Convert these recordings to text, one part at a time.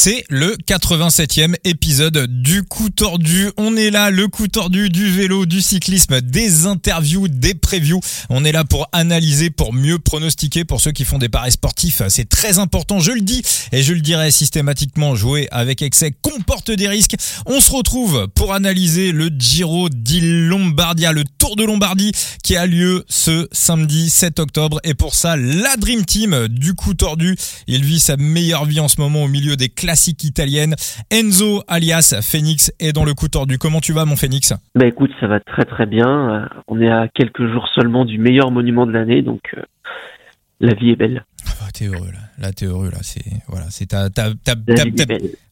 C'est le 87e épisode du coup tordu. On est là, le coup tordu du vélo, du cyclisme, des interviews, des previews. On est là pour analyser, pour mieux pronostiquer pour ceux qui font des paris sportifs. C'est très important, je le dis et je le dirai systématiquement. Jouer avec excès comporte des risques. On se retrouve pour analyser le Giro di Lombardia, le Tour de Lombardie qui a lieu ce samedi 7 octobre. Et pour ça, la Dream Team du coup tordu. Il vit sa meilleure vie en ce moment au milieu des classique italienne. Enzo alias Phoenix est dans le coup tordu. Comment tu vas mon Phoenix? Bah écoute, ça va très très bien. Euh, on est à quelques jours seulement du meilleur monument de l'année, donc euh, la vie est belle. Ah, t'es heureux là. Là t'es heureux là. C'est voilà, c'est ta ta, ta, ta,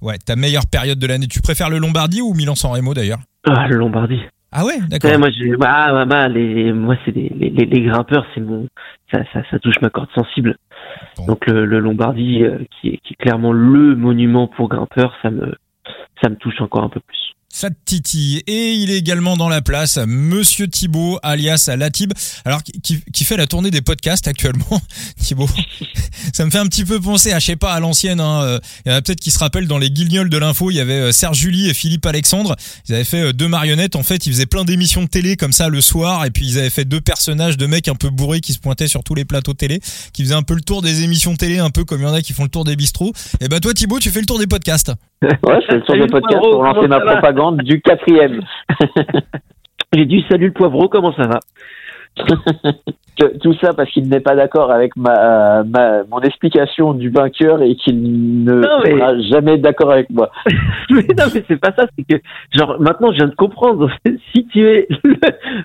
ouais, ta meilleure période de l'année. Tu préfères le Lombardie ou Milan-San Remo d'ailleurs? Ah le Lombardie. Ah ouais, d'accord. moi, bah, bah, les, moi, c'est les, les, les, grimpeurs, c'est mon, ça, ça, ça, touche ma corde sensible. Donc le, le Lombardie, euh, qui, est, qui est clairement le monument pour grimpeurs, ça me, ça me touche encore un peu plus. Ça titille. Et il est également dans la place, Monsieur Thibaut, alias Latib, alors qui, qui fait la tournée des podcasts actuellement. Thibaut, ça me fait un petit peu penser à, je sais pas, à l'ancienne. Hein. Euh, il y en a peut-être qui se rappellent dans les guignols de l'info, il y avait euh, Serge Julie et Philippe Alexandre. Ils avaient fait euh, deux marionnettes. En fait, ils faisaient plein d'émissions de télé comme ça le soir, et puis ils avaient fait deux personnages de mecs un peu bourrés qui se pointaient sur tous les plateaux télé, qui faisaient un peu le tour des émissions télé, un peu comme il y en a qui font le tour des bistrots. Et bah toi, Thibaut, tu fais le tour des podcasts. ouais, c'est le tour des podcasts pour lancer ma propagande du quatrième. J'ai dit salut le poivreau, comment ça va? Tout ça parce qu'il n'est pas d'accord avec ma, ma, mon explication du vainqueur et qu'il ne sera jamais d'accord avec moi. mais non, mais c'est pas ça. C'est que, genre, maintenant, je viens de comprendre. si tu es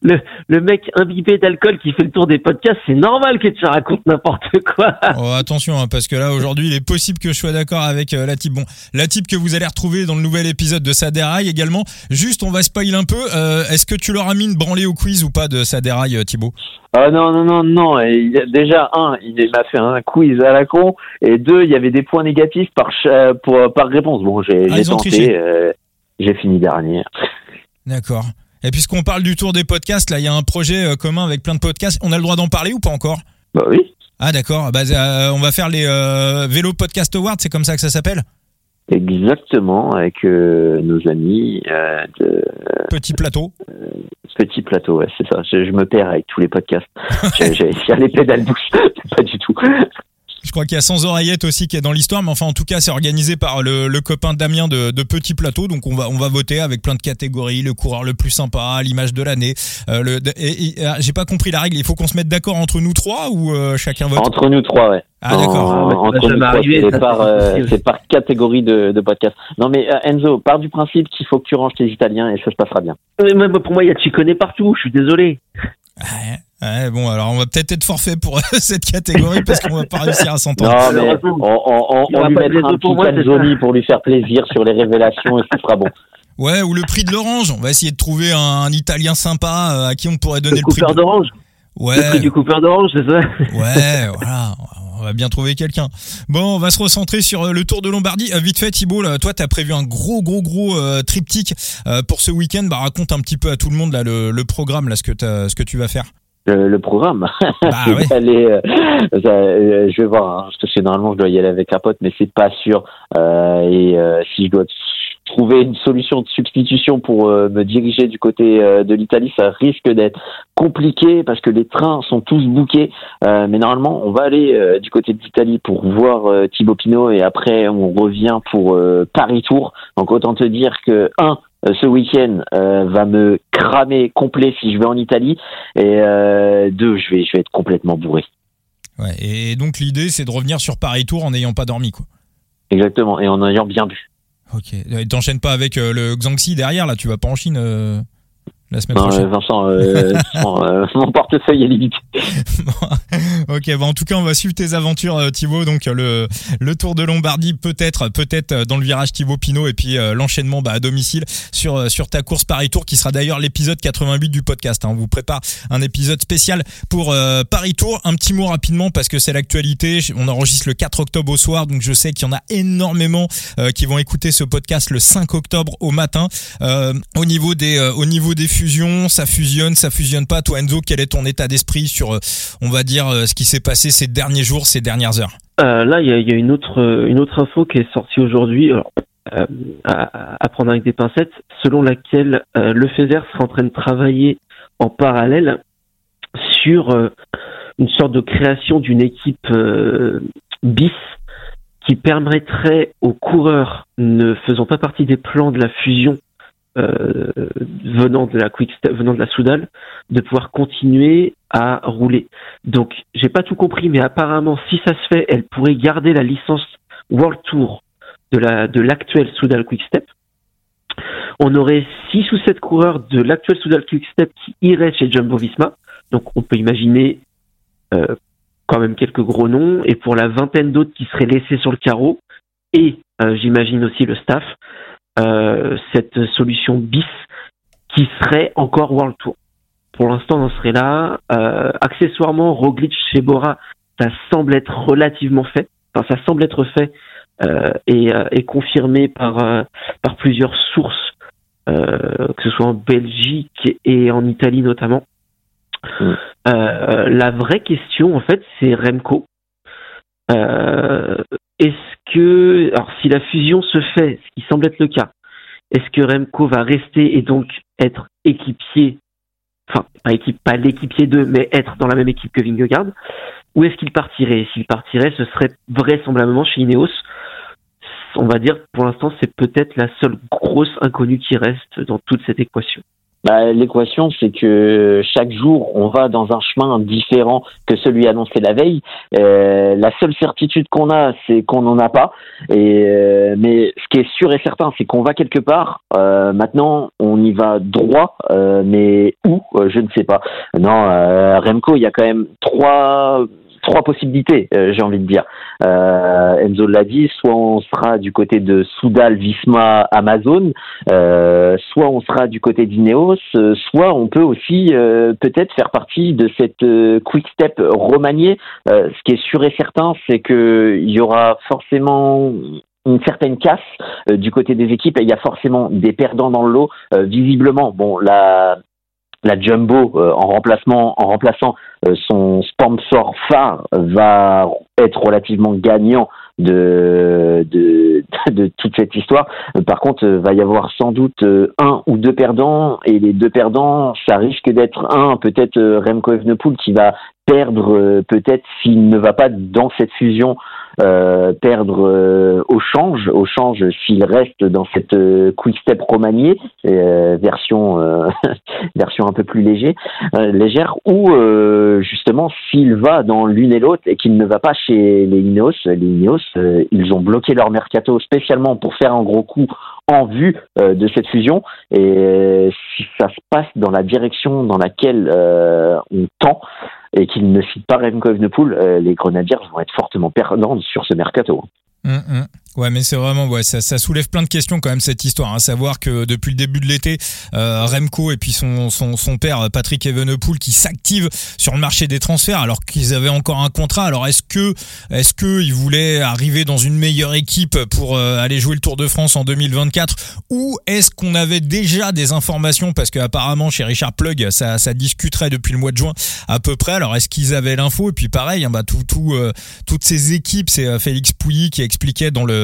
le, le, mec imbibé d'alcool qui fait le tour des podcasts, c'est normal que tu racontes n'importe quoi. Oh, attention, hein, parce que là, aujourd'hui, il est possible que je sois d'accord avec euh, la type. Bon, la type que vous allez retrouver dans le nouvel épisode de Saderail également. Juste, on va spoil un peu. Euh, est-ce que tu leur as mis une branlée au quiz ou pas de Saderail, euh, Thibaut? Ah non, non non, non, déjà, un, il m'a fait un quiz à la con, et deux, il y avait des points négatifs par, pour, par réponse. Bon, j'ai ah, tenté, euh, j'ai fini dernier. D'accord. Et puisqu'on parle du tour des podcasts, là, il y a un projet euh, commun avec plein de podcasts. On a le droit d'en parler ou pas encore? Bah oui. Ah d'accord. Bah, euh, on va faire les Vélo Podcast Awards, c'est comme ça que ça s'appelle? Exactement, avec nos amis de Petit Plateau. Petit plateau, ouais, c'est ça. Je, me perds avec tous les podcasts. J'allais faire les pédales douces, pas du tout. Je crois qu'il y a Sans Oreillette aussi qui est dans l'histoire, mais enfin en tout cas c'est organisé par le, le, copain Damien de, de, Petit Plateau, donc on va on va voter avec plein de catégories, le coureur le plus sympa, l'image de l'année. Euh, le, et, ah, j'ai pas compris la règle, il faut qu'on se mette d'accord entre nous trois ou euh, chacun vote? Entre nous trois, ouais. Ah d'accord. Entre nous trois, c'est par, euh, par catégorie de, de podcast. Non mais euh, Enzo, pars du principe qu'il faut que tu ranges tes Italiens et ça se passera bien. Mais pour moi, il y a tu connais partout. Je suis désolé. Ouais. Ouais, bon, alors on va peut-être être forfait pour cette catégorie parce qu'on va pas réussir à s'entendre. Non, mais on, on, on, lui mettra un petit joli pour lui faire plaisir sur les révélations et ce sera bon. Ouais, ou le prix de l'orange. On va essayer de trouver un, Italien sympa euh, à qui on pourrait donner le, le prix. d'orange. Ouais. Le prix du coupeur d'orange, c'est ça Ouais, voilà. On va bien trouver quelqu'un. Bon, on va se recentrer sur euh, le Tour de Lombardie. Euh, vite fait, Thibault, là, toi, t'as prévu un gros, gros, gros triptyque pour ce week-end. Bah, raconte un petit peu à tout le monde là le, le programme, là, ce que, ce que tu vas faire le, programme. Bah, aller, euh, euh, je vais voir, hein, parce que normalement je dois y aller avec un pote, mais c'est pas sûr. Euh, et euh, si je dois trouver une solution de substitution pour me diriger du côté de l'Italie, ça risque d'être compliqué parce que les trains sont tous bouqués. mais normalement, on va aller du côté de l'Italie pour voir Thibaut Pinot et après on revient pour Paris Tour. Donc autant te dire que un, euh, ce week-end euh, va me cramer complet si je vais en Italie et euh, deux je vais je vais être complètement bourré. Ouais, et donc l'idée c'est de revenir sur Paris Tour en n'ayant pas dormi quoi. Exactement et en ayant bien bu. Ok. T'enchaînes pas avec le Xangxi derrière là, tu vas pas en Chine la semaine non, prochaine. Vincent, euh, euh, mon portefeuille est limité. ok, bon, en tout cas, on va suivre tes aventures, euh, Thibaut. Donc le le Tour de Lombardie, peut-être, peut-être dans le virage Thibaut Pinot, et puis l'enchaînement bah, à domicile sur sur ta course Paris Tour, qui sera d'ailleurs l'épisode 88 du podcast. Hein. On vous prépare un épisode spécial pour Paris Tour. Un petit mot rapidement parce que c'est l'actualité. On enregistre le 4 octobre au soir, donc je sais qu'il y en a énormément qui vont écouter ce podcast le 5 octobre au matin. au niveau des au niveau des fusion, ça fusionne, ça fusionne pas. Toi Enzo, quel est ton état d'esprit sur, euh, on va dire, euh, ce qui s'est passé ces derniers jours, ces dernières heures? Là, il y a, une autre une autre info qui est sortie aujourd'hui. à, prendre avec des pincettes, selon laquelle le FESER sera en train de travailler en parallèle sur une sorte de création d'une équipe bis qui permettrait aux coureurs ne faisant pas partie des plans de la fusion euh, venant de la quick venant de la Soudal, de pouvoir continuer à rouler. Donc, j'ai pas tout compris, mais apparemment, si ça se fait, elle pourrait garder la licence World Tour de la de l'actuel Soudal Quick Step. On aurait six ou sept coureurs de l'actuel Soudal Quick Step qui iraient chez Jumbo Visma. Donc, on peut imaginer euh, quand même quelques gros noms, et pour la vingtaine d'autres qui seraient laissés sur le carreau, et euh, j'imagine aussi le staff, cette solution bis qui serait encore World Tour. Pour l'instant, on en serait là. Euh, accessoirement, Roglic chez Bora, ça semble être relativement fait. Enfin, ça semble être fait et, et, confirmé par par plusieurs sources, que ce soit en Belgique et en Italie notamment. Mm. Euh, la vraie question, en fait, c'est Remco. Euh, est-ce que, alors si la fusion se fait, ce qui semble être le cas, est-ce que Remco va rester et donc être équipier, enfin pas, équipe, pas l'équipier d'eux, mais être dans la même équipe que Vingegaard, ou est-ce qu'il partirait? S'il partirait, ce serait vraisemblablement chez Ineos. On va dire, pour l'instant, c'est peut-être la seule grosse inconnue qui reste dans toute cette équation bah, L'équation, c'est que chaque jour, on va dans un chemin différent que celui annoncé la veille. Euh, la seule certitude qu'on a, c'est qu'on n'en a pas. Et euh, mais ce qui est sûr et certain, c'est qu'on va quelque part. Euh, maintenant, on y va droit, euh, mais où Je ne sais pas. Non, Remco, il y a quand même trois trois possibilités, euh, j'ai envie de dire. Euh, Enzo l'a dit, soit on sera du côté de Soudal, Visma, Amazon, euh, soit on sera du côté d'Ineos, soit on peut aussi peut-être faire partie de cette quick step remaniée. ce qui est sûr et certain, c'est que il y aura forcément une certaine casse du côté des équipes et il y a forcément des perdants dans le lot. visiblement, bon, la la Jumbo euh, en remplacement en remplaçant euh, son sponsor phare va être relativement gagnant de, de, de toute cette histoire. Par contre, va y avoir sans doute euh, un ou deux perdants, et les deux perdants, ça risque d'être un, peut-être Remco Evenepoel qui va perdre, peut-être s'il ne va pas dans cette fusion euh, perdre euh, au change, au change s'il reste dans cette euh, quick step version version un peu plus léger, légère, ou justement s'il va dans l'une et l'autre et qu'il ne va pas chez les Ineos, les Ineos, ils ont bloqué leur mercato spécialement pour faire un gros coup en vue de cette fusion et si ça se passe dans la direction dans laquelle on tend, et qu'il ne cite pas Remco Evenepoel, euh, les Grenadiers vont être fortement perdants sur ce mercato. Hum, hum. Ouais, mais c'est vraiment ouais, ça, ça, soulève plein de questions quand même cette histoire. À hein. savoir que depuis le début de l'été, euh, Remco et puis son, son, son père Patrick Evenepoel qui s'activent sur le marché des transferts alors qu'ils avaient encore un contrat. Alors est-ce que est-ce que ils voulaient arriver dans une meilleure équipe pour euh, aller jouer le Tour de France en 2024 ou est-ce qu'on avait déjà des informations? Parce que apparemment chez Richard Plug ça, ça discuterait depuis le mois de juin à peu près. Alors est-ce qu'ils avaient l'info? Et puis pareil, hein, bah tout tout euh, toutes ces équipes, c'est euh, Félix Pouilly qui expliquait dans le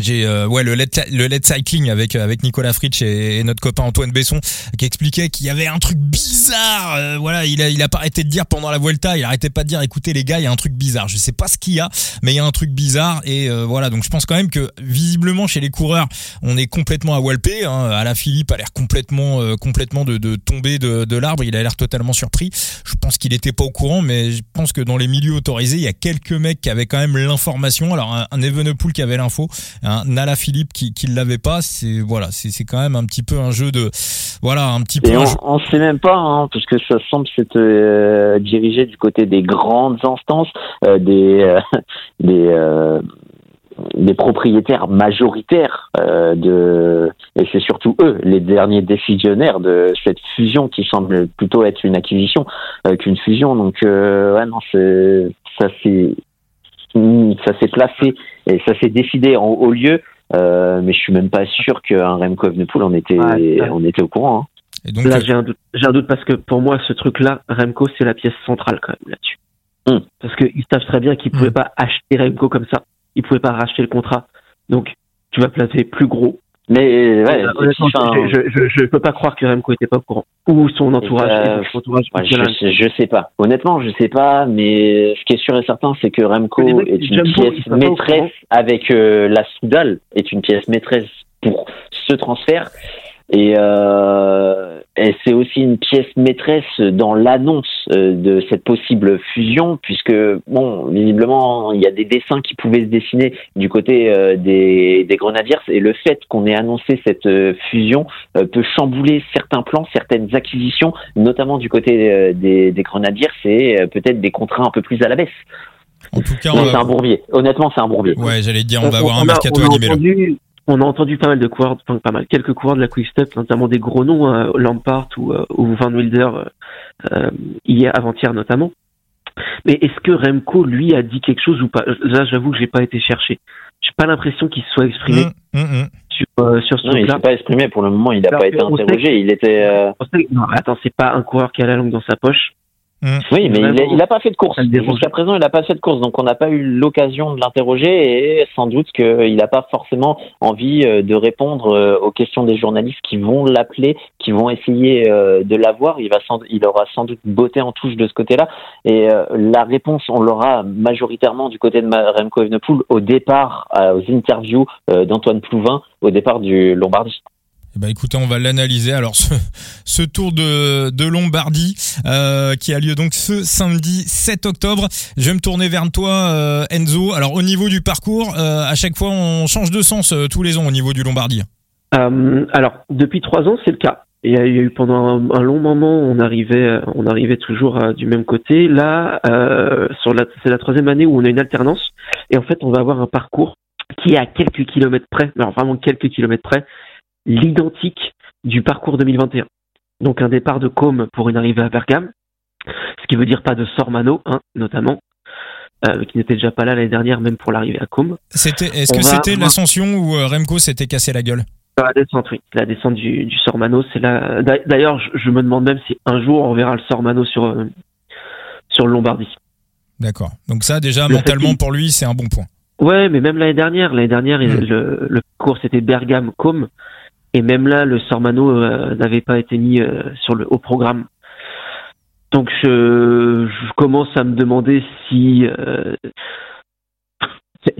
j'ai euh, ouais le LED, le LED cycling avec euh, avec Nicolas Fritsch et, notre copain Antoine Besson qui expliquait qu'il y avait un truc bizarre euh, voilà il a il a pas arrêté de dire pendant la Vuelta il arrêtait pas de dire écoutez les gars il y a un truc bizarre. Je sais pas ce qu'il y a mais il y a un truc bizarre et voilà. Donc je pense quand même que visiblement chez les coureurs on est complètement à Walpé hein, la Philippe a l'air complètement complètement de, de tomber de, de l'arbre. Il a l'air totalement surpris. Je pense qu'il était pas au courant mais je pense que dans les milieux autorisés il y a quelques mecs qui avaient quand même l'information. Alors un, un Evenepoel qui avait l'info. Un Nala Philippe qui qui l'avait pas, c'est voilà, c'est quand même un petit peu un jeu de voilà, un petit peu. on, ne sait même pas hein, parce que ça semble s'être euh, dirigé du côté des grandes instances, euh, des euh, des des propriétaires majoritaires de et c'est surtout eux les derniers décisionnaires de cette fusion qui semble plutôt être une acquisition qu'une fusion donc ouais non c'est ça c'est ça s'est placé et ça s'est décidé en haut lieu. Euh, mais je suis même pas sûr qu'un Remco Evenepoel en était, on était au courant. Hein. Et donc, là, j'ai un, doute, j'ai un doute parce que pour moi, ce truc-là, Remco, c'est la pièce centrale quand même là-dessus. Mm. Parce qu'ils savent très bien qu'ils ne pouvaient mm. pas acheter Remco comme ça. Ils ne pouvaient pas racheter le contrat. Donc, tu vas placer plus gros. Mais ouais, honnêtement, je, ne peux pas croire que Remco était pas au courant. Ou son entourage. Euh, je, ne sais pas. Honnêtement, je sais pas. Mais ce qui est sûr et certain, c'est que Remco est une pièce maîtresse avec euh, la Soudal, est une pièce maîtresse pour ce transfert. Et, euh, et c'est aussi une pièce maîtresse dans l'annonce euh, de cette possible fusion, puisque bon, visiblement, il y a des dessins qui pouvaient se dessiner du côté euh, des, des Grenadiers, et le fait qu'on ait annoncé cette euh, fusion peut chambouler certains plans, certaines acquisitions, notamment du côté des, des Grenadiers, c'est peut-être des contrats un peu plus à la baisse. En tout cas, c'est un bourbier. Honnêtement, c'est un bourbier. Ouais, j'allais dire, on, va avoir un mercato animé on a entendu pas mal de coureurs, enfin pas mal, quelques coureurs de la Quick Step, notamment des gros noms, hein, Lampard ou, euh, ou Van Wilder, euh, euh, hier, avant-hier notamment. Mais est-ce que Remco, lui, a dit quelque chose ou pas? Là, j'avoue que j'ai pas été chercher. J'ai pas l'impression qu'il se soit exprimé mmh, mmh, mmh. sur, euh, sur ce Non, il s'est pas exprimé pour le moment. Il n'a pas été interrogé. il était. Euh... non, attends, c'est pas un coureur qui a la langue dans sa poche. Mm. Oui, mais il n'a pas fait de course. Jusqu'à présent, il n'a pas fait de course, donc on n'a pas eu l'occasion de l'interroger et sans doute qu'il n'a pas forcément envie euh, de répondre euh, aux questions des journalistes qui vont l'appeler, qui vont essayer euh, de l'avoir. Il va, il aura sans doute botté en touche de ce côté-là et la réponse, on l'aura majoritairement du côté de Remco Evenepoel au départ, aux interviews d'Antoine Plouvin au départ du Lombardie. Eh ben, écoutez, on va l'analyser. Alors, ce, tour de, Lombardie euh, qui a lieu donc ce samedi 7 octobre. Je vais me tourner vers toi, euh, Enzo. Alors, au niveau du parcours, euh, à chaque fois, on change de sens tous les ans au niveau du Lombardie. Alors, depuis trois ans, c'est le cas. Il y a eu pendant un, long moment, on arrivait, on arrivait toujours du même côté. Là, c'est la troisième année où on a une alternance, et en fait, on va avoir un parcours qui est à quelques kilomètres près, alors vraiment quelques kilomètres près, l'identique du parcours 2021. Donc un départ de Côme pour une arrivée à Bergame, ce qui veut dire pas de Sormano, hein, notamment, euh, qui n'était déjà pas là l'année dernière, même pour l'arrivée à Côme. C'était, est-ce que c'était l'ascension où euh, Remco s'était cassé la gueule? La descente, oui. La descente du, du Sormano, c'est là. D'ailleurs, je, me demande même si un jour on verra le Sormano sur euh, sur le Lombardie. D'accord. Donc ça, déjà mentalement pour lui, c'est un bon point. Ouais, mais même l'année dernière, l'année dernière, hmm. le, le cours c'était Bergame-Côme. Et même là, le Sormano euh, n'avait pas été mis euh, sur le, au programme. Donc je, je, commence à me demander si euh,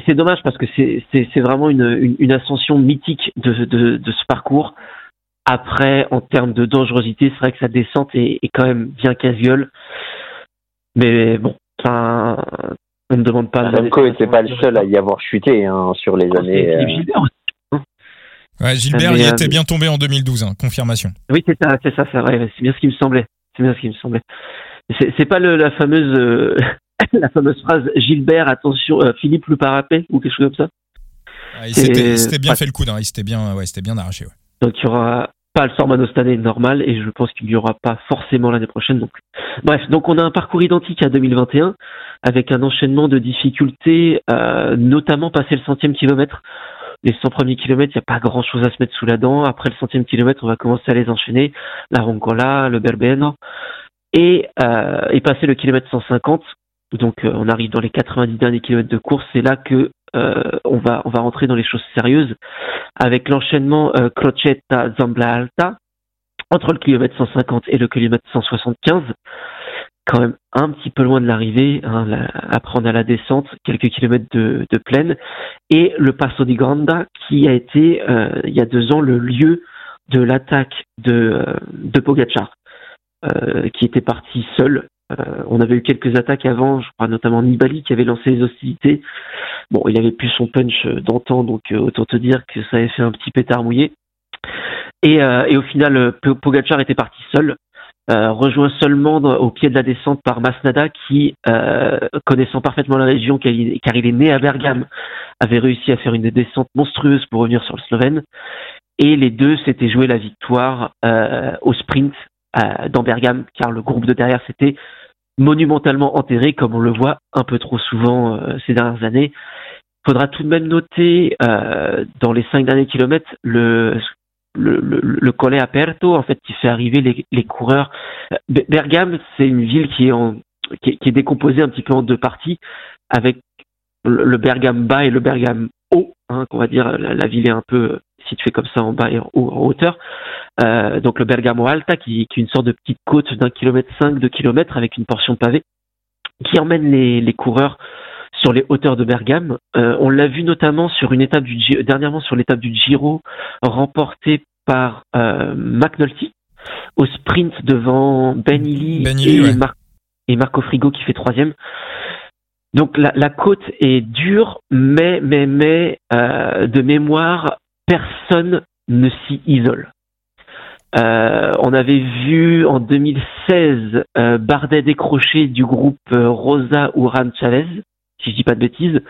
c'est dommage parce que c'est vraiment une, une, ascension mythique de, de, de, ce parcours. Après, en termes de dangerosité, c'est vrai que sa descente est, est quand même bien casse-gueule. Mais bon, enfin, on ne demande pas. Remco n'était pas le seul à y avoir chuté hein, sur les années. Ouais, Gilbert, il était bien tombé en 2012, hein, confirmation. Oui, c'est ça, c'est ça, c'est vrai. C'est bien ce qui me semblait. C'est bien ce qui me semblait. C'est pas le, la fameuse euh, la fameuse phrase Gilbert, attention, euh, Philippe le parapet ou quelque chose comme ça? Ah, c'était bien fait le coup, hein, il s'était bien, ouais, c'était bien arraché. Ouais. Donc il y aura pas le Sormano cette année normal et je pense qu'il n'y aura pas forcément l'année prochaine. Donc bref, donc on a un parcours identique à 2021 avec un enchaînement de difficultés, euh, notamment passer le centième kilomètre les 100 premiers kilomètres, il n'y a pas grand chose à se mettre sous la dent. Après le centième kilomètre, on va commencer à les enchaîner. La Roncola, le Berbeno. Et, euh, passer le kilomètre 150. Donc, euh, on arrive dans les 90 derniers kilomètres de course. C'est là que euh, on va on va rentrer dans les choses sérieuses avec l'enchaînement euh, Crocetta Zambla Alta entre le kilomètre 150 et le kilomètre 175 quand même un petit peu loin de l'arrivée, hein, après on a la descente, quelques kilomètres de, plaine, et le Passo di Granda qui a été euh, il y a deux ans le lieu de l'attaque de, euh, de Pogacar, euh, qui était parti seul. On avait eu quelques attaques avant, je crois notamment Nibali qui avait lancé les hostilités. Bon, il avait plus son punch d'antan, donc autant te dire que ça avait fait un petit pétard mouillé. Et, et au final, Pogacar était parti seul. Euh, rejoint seulement au pied de la descente par Masnada qui, euh, connaissant parfaitement la région car il, est né à Bergame, avait réussi à faire une descente monstrueuse pour revenir sur le Slovène. Et les deux s'étaient joué la victoire euh, au sprint dans Bergame car le groupe de derrière s'était monumentalement enterré comme on le voit un peu trop souvent ces dernières années. Il faudra tout de même noter dans les cinq derniers kilomètres le le, le, le collet aperto en fait qui fait arriver les, les coureurs. Bergame, c'est une ville qui est en qui est, décomposé un petit peu en deux parties, avec le, Bergame bas et le Bergame haut, hein, qu'on va dire la, ville est un peu située comme ça en bas et en, hauteur. Euh, donc le Bergamo Alta, qui, qui, est une sorte de petite côte d'un kilomètre cinq, de kilomètres avec une portion pavée, qui emmène les, les coureurs sur les hauteurs de Bergame. Euh, on l'a vu notamment sur une étape du dernièrement sur l'étape du Giro remportée par euh, McNulty au sprint devant Ben ben et, Marco Frigo qui fait troisième. Donc la, la, côte est dure, mais mais mais euh, de mémoire, personne ne s'y isole. Euh, on avait vu en 2016 euh, Bardet décroché du groupe Rosa Uran Chavez, si je dis pas de bêtises,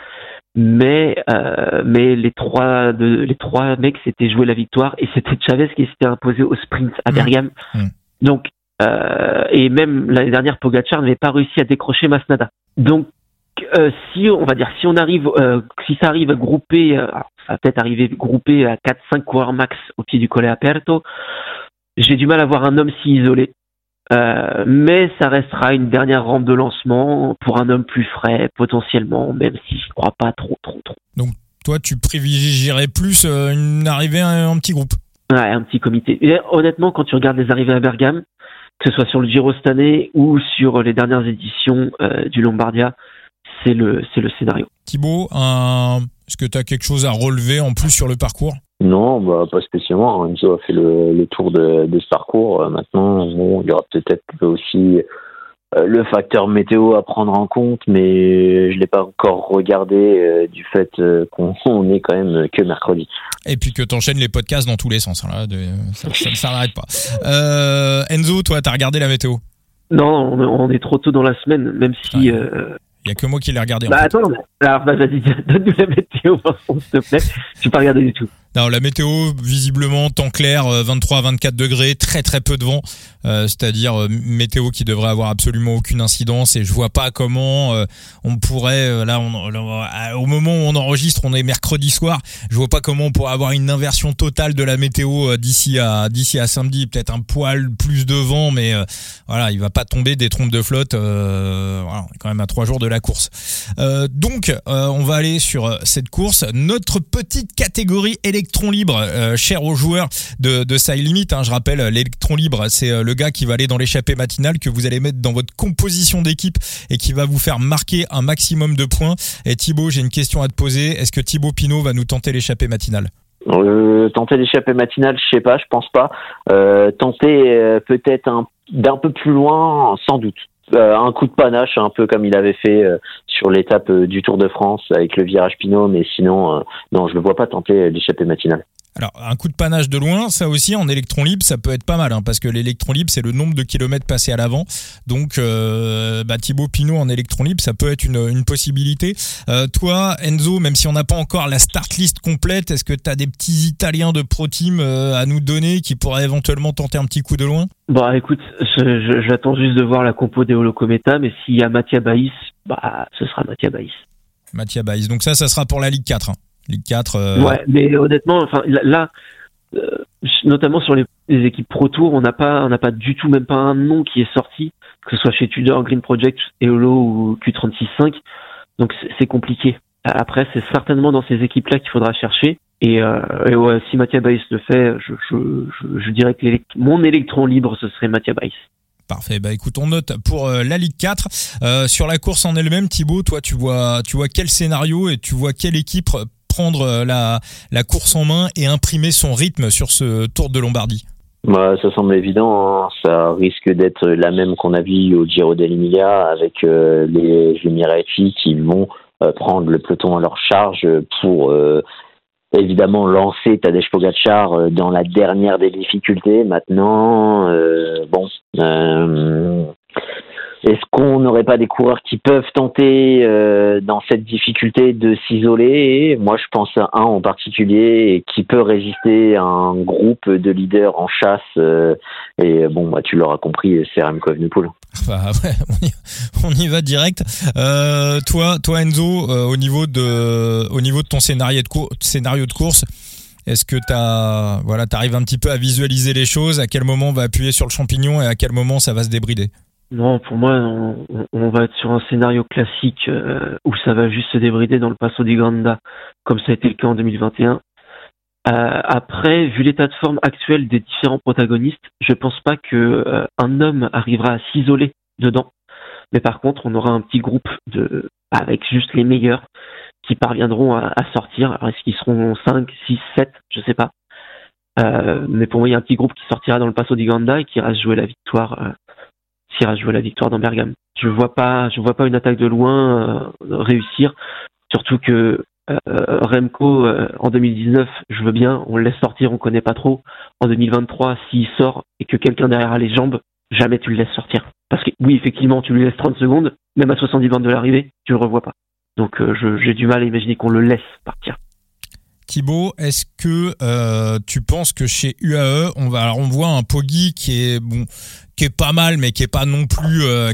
mais euh, mais les trois de, les trois mecs s'étaient joué la victoire et c'était Chavez qui s'était imposé au sprint à mmh. Bergame. Mmh. Donc euh, et même l'année dernière Pogacar n'avait pas réussi à décrocher Masnada. Donc euh, si on va dire si on arrive si ça arrive à grouper ça va peut-être arriver groupé à 4 5 coureurs max au pied du Colle Aperto j'ai du mal à voir un homme si isolé. Euh, mais ça restera une dernière rampe de lancement pour un homme plus frais, potentiellement, même si je crois pas trop, trop, trop. Donc, toi, tu privilégierais plus euh, une arrivée en petit groupe? Ouais, un petit comité. Et honnêtement, quand tu regardes les arrivées à Bergame, que ce soit sur le Giro cette année ou sur les dernières éditions euh, du Lombardia, c'est le, c'est le scénario. Thibaut, est-ce que tu as quelque chose à relever en plus sur le parcours? Non, bah, pas spécialement. Enzo a fait le, tour de, ce parcours. Euh, maintenant, il y aura peut-être aussi euh, le facteur météo à prendre en compte, mais je l'ai pas encore regardé euh, du fait qu'on est quand même que mercredi. Et puis que tu enchaînes les podcasts dans tous les sens. Hein, là, ça ne s'arrête pas. Enzo, toi, tu as regardé la météo? Non, on est trop tôt dans la semaine, même si... Il n'y a que moi qui l'ai regardé. Bah attends, alors bah, vas-y, donne-nous la météo, s'il te plaît. Je pas regardé du tout. Non, la météo, visiblement, temps clair, 23 à 24 degrés, très très peu de vent, euh, c'est-à-dire euh, météo qui devrait avoir absolument aucune incidence et je vois pas comment euh, on pourrait, là, on, au moment où on enregistre, on est mercredi soir, je vois pas comment on pourrait avoir une inversion totale de la météo d'ici à d'ici à samedi, peut-être un poil plus de vent, mais voilà, il va pas tomber des trompes de flotte, voilà, on est quand même à trois jours de la course. donc, on va aller sur cette course, notre petite catégorie électrique l'électron libre, euh, cher aux joueurs de, de Side Limit. Hein, je rappelle, l'électron libre, c'est euh, le gars qui va aller dans l'échappée matinale que vous allez mettre dans votre composition d'équipe et qui va vous faire marquer un maximum de points. Et Thibaut, j'ai une question à te poser. Est-ce que Thibaut Pinot va nous tenter l'échappée matinale? Euh, tenter l'échappée matinale, je sais pas, je pense pas. tenter peut-être d'un peu plus loin, sans doute. Un coup de panache, un peu comme il avait fait sur l'étape du Tour de France avec le virage Pinot, mais sinon, non, je ne vois pas tenter l'échappée matinale. Alors, un coup de panache de loin, ça aussi en électron libre, ça peut être pas mal, hein, parce que l'électron libre, c'est le nombre de kilomètres passés à l'avant. Donc, euh, bah, Thibaut Pinot en électron libre, ça peut être une, une possibilité. Euh, toi, Enzo, même si on n'a pas encore la start list complète, est-ce que tu as des petits Italiens de pro team euh, à nous donner qui pourraient éventuellement tenter un petit coup de loin? Bah, écoute, j'attends juste de voir la compo des Holocometa, mais s'il y a Mathia Baïs, bah, ce sera Mathia Baïs. Mathia Baïs. Donc ça, ça sera pour la Ligue 4. Hein. Ligue 4. Euh, ouais, mais honnêtement, enfin là, euh, notamment sur les, équipes Pro Tour, on n'a pas, on n'a pas du tout, même pas un nom qui est sorti, que ce soit chez Tudor, Green Project, Eolo ou Q365. Donc c'est compliqué. Après, c'est certainement dans ces équipes-là qu'il faudra chercher. Et, euh, ouais, si Mathias Baïs le fait, je, je, je, dirais que mon électron libre, ce serait Mathias Baïs. Parfait. Bah écoute, on note pour la Ligue 4. sur la course en elle-même, Thibaut, toi, tu vois, tu vois quel scénario et tu vois quelle équipe prendre euh, la, course en main et imprimer son rythme sur ce Tour de Lombardie bah, ça semble évident. Hein. Ça risque d'être la même qu'on a vu au Giro dell'Emilia avec euh, les Miretti qui vont euh, prendre le peloton à leur charge pour évidemment lancer Tadej Pogacar dans la dernière des difficultés. Maintenant, bon, est-ce qu'on n'aurait pas des coureurs qui peuvent tenter euh, dans cette difficulté de s'isoler? Moi, je pense à un en particulier qui peut résister à un groupe de leaders en chasse. Euh, et bon, bah, tu l'auras compris, c'est Remco Evenepoel. On y, va direct. Euh, toi, toi Enzo, au niveau de, ton scénario de, scénario de course, est-ce que tu voilà, arrives un petit peu à visualiser les choses? À quel moment on va appuyer sur le champignon et à quel moment ça va se débrider? Non, pour moi, on, va être sur un scénario classique euh, où ça va juste se débrider dans le Passo di Granda, comme ça a été le cas en 2021. Euh, après, vu l'état de forme actuel des différents protagonistes, je pense pas que euh, un homme arrivera à s'isoler dedans. Mais par contre, on aura un petit groupe de avec juste les meilleurs qui parviendront à, sortir. est-ce qu'ils seront 5, 6, 7 Je sais pas. Euh, mais pour moi, il y a un petit groupe qui sortira dans le Passo di Granda et qui ira jouer la victoire, euh, ira jouer la victoire dans Bergame. Je vois pas, je vois pas une attaque de loin euh, réussir. Surtout que euh, Remco en 2019, je veux bien, on le laisse sortir, on connaît pas trop. En 2023, s'il sort et que quelqu'un derrière a les jambes, jamais tu le laisses sortir. Parce que oui, effectivement, tu lui laisses 30 secondes, même à 70 bandes de l'arrivée, tu le revois pas. Donc j'ai du mal à imaginer qu'on le laisse partir. Thibaut, est-ce que euh, tu penses que chez UAE, on va alors voit un Poggi qui est bon, qui est pas mal, mais qui est pas non plus, euh,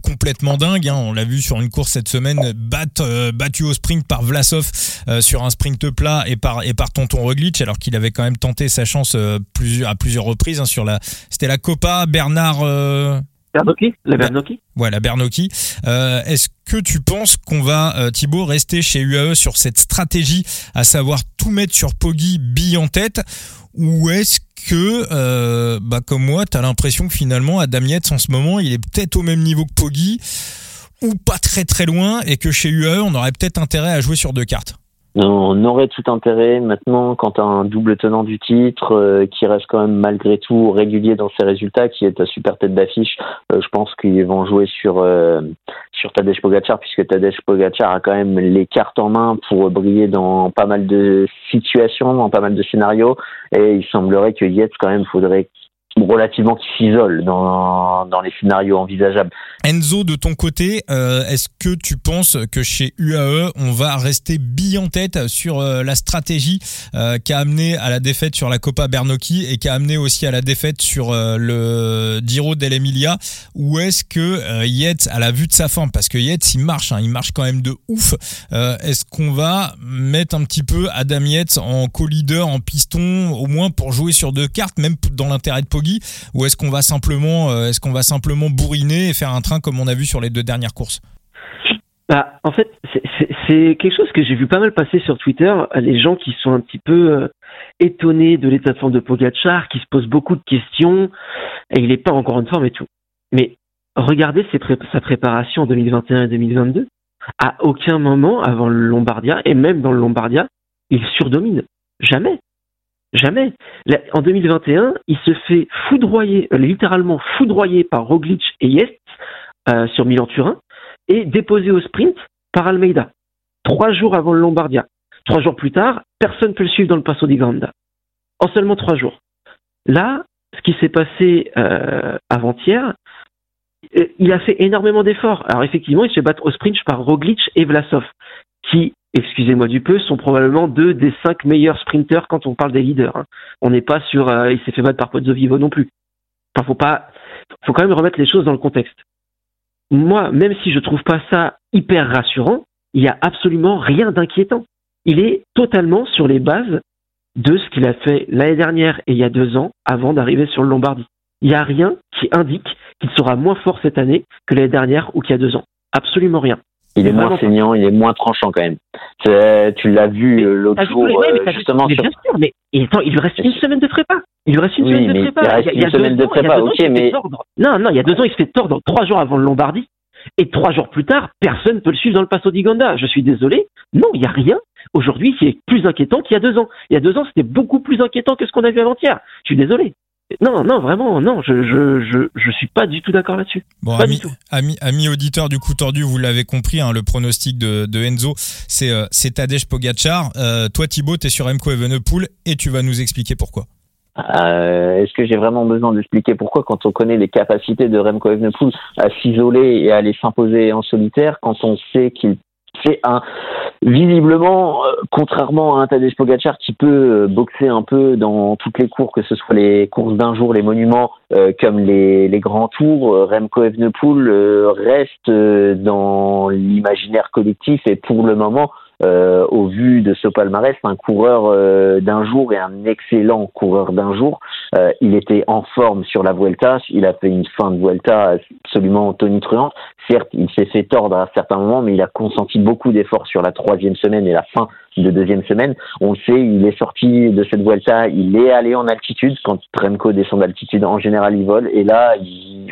complètement dingue. Hein. On l'a vu sur une course cette semaine, euh, battu au sprint par Vlasov sur un sprint plat et par et par Tonton Roglic, alors qu'il avait quand même tenté sa chance à plusieurs reprises hein, sur la. C'était la Copa Bernard. Bernocchi, la Bernocchi. Ouais, la Bernocchi. Euh, Est-ce que tu penses qu'on va, euh, Thibaut, rester chez UAE sur cette stratégie, à savoir tout mettre sur Poggi, bille en tête, ou est-ce que, euh, bah, comme moi, tu as l'impression que finalement, Adam Yates, en ce moment, il est peut-être au même niveau que Poggi, ou pas très très loin, et que chez UAE, on aurait peut-être intérêt à jouer sur deux cartes? On aurait tout intérêt maintenant quand un double tenant du titre euh, qui reste quand même malgré tout régulier dans ses résultats, qui est ta super tête d'affiche. Euh, je pense qu'ils vont jouer sur euh, sur Tadej Pogacar puisque Tadej Pogacar a quand même les cartes en main pour briller dans pas mal de situations, dans pas mal de scénarios. Et il semblerait que Yates quand même faudrait relativement qui s'isole dans, dans les scénarios envisageables. Enzo, de ton côté, euh, est-ce que tu penses que chez UAE, on va rester bille en tête sur euh, la stratégie euh, qui a amené à la défaite sur la Copa Bernocchi et qui a amené aussi à la défaite sur le Giro dell'Emilia? Ou est-ce que Yates, à la vue de sa forme, parce que Yates, il marche, hein, il marche quand même de ouf, est-ce qu'on va mettre un petit peu Adam Yates en co-leader, en piston, au moins pour jouer sur deux cartes, même dans l'intérêt de Poggi? Ou est-ce qu'on va simplement, euh, est-ce qu'on va simplement bourriner et faire un train comme on a vu sur les deux dernières courses? Bah, en fait, c'est quelque chose que j'ai vu pas mal passer sur Twitter. Les gens qui sont un petit peu euh, étonnés de l'état de forme de Pogachar, qui se posent beaucoup de questions, et il n'est pas encore en forme et tout. Mais regardez sa préparation en 2021 et 2022. À aucun moment avant le Lombardia, et même dans le Lombardia, il surdomine. Jamais. Jamais. En 2021, il se fait foudroyer, euh, littéralement foudroyer par Roglic et Yest euh, sur Milan-Turin et déposé au sprint par Almeida. Trois jours avant le Lombardia. Trois jours plus tard, personne ne peut le suivre dans le Passo di Granda. En seulement trois jours. Là, ce qui s'est passé euh, avant-hier, il a fait énormément d'efforts. Alors effectivement, il se battre au sprint par Roglic et Vlasov, qui excusez-moi du peu, sont probablement deux des cinq meilleurs sprinteurs quand on parle des leaders. Hein. On n'est pas sur, euh, il s'est fait battre par Pozzo Vivo non plus. Enfin, faut faut quand même remettre les choses dans le contexte. Moi, même si je trouve pas ça hyper rassurant, il y a absolument rien d'inquiétant. Il est totalement sur les bases de ce qu'il a fait l'année dernière et il y a deux ans avant d'arriver sur le Lombardie. Il n'y a rien qui indique qu'il sera moins fort cette année que l'année dernière ou qu'il y a deux ans. Absolument rien. Il est moins saignant, il est moins tranchant quand même. Tu l'as vu euh, l'autre jour, euh, justement. Mais bien sûr, mais attends, il lui reste une semaine de prépa. Il lui reste une semaine de prépa. Il reste une semaine de prépa, ok, mais. Non, non, il y a deux ans, il se fait tordre trois jours avant le Lombardie. Et trois jours plus tard, personne ne peut le suivre dans le Passo di Ganda. Je suis désolé. Non, il n'y a rien. Aujourd'hui, c'est plus inquiétant qu'il y a deux ans. Il y a deux ans, c'était beaucoup plus inquiétant que ce qu'on a vu avant-hier. Je suis désolé. Non, non, vraiment, non, je, je, je, je suis pas du tout d'accord là-dessus. Bon, ami, ami, ami, auditeur du coup tordu, vous l'avez compris, hein, le pronostic de, de Enzo, c'est euh, c'est Tadej Pogacar. Euh, toi, Thibaut, tu es sur Remco Evenepoel et tu vas nous expliquer pourquoi. Euh, Est-ce que j'ai vraiment besoin d'expliquer pourquoi quand on connaît les capacités de Remco Evenepoel à s'isoler et à aller s'imposer en solitaire, quand on sait qu'il c'est un visiblement, euh, contrairement à un Tadej Pogacar qui peut euh, boxer un peu dans toutes les cours, que ce soit les courses d'un jour, les monuments, euh, comme les, les, grands tours, Remco Evenepoel reste dans l'imaginaire collectif et pour le moment euh, au vu de ce palmarès, un coureur euh, d'un jour et un excellent coureur d'un jour. Euh, il était en forme sur la Vuelta, il a fait une fin de Vuelta absolument tonitruante. Certes, il s'est fait tordre à certains moments, mais il a consenti beaucoup d'efforts sur la troisième semaine et la fin de deuxième semaine. On le sait, il est sorti de cette Vuelta, il est allé en altitude. Quand Remco descend d'altitude, en général, il vole. Et là,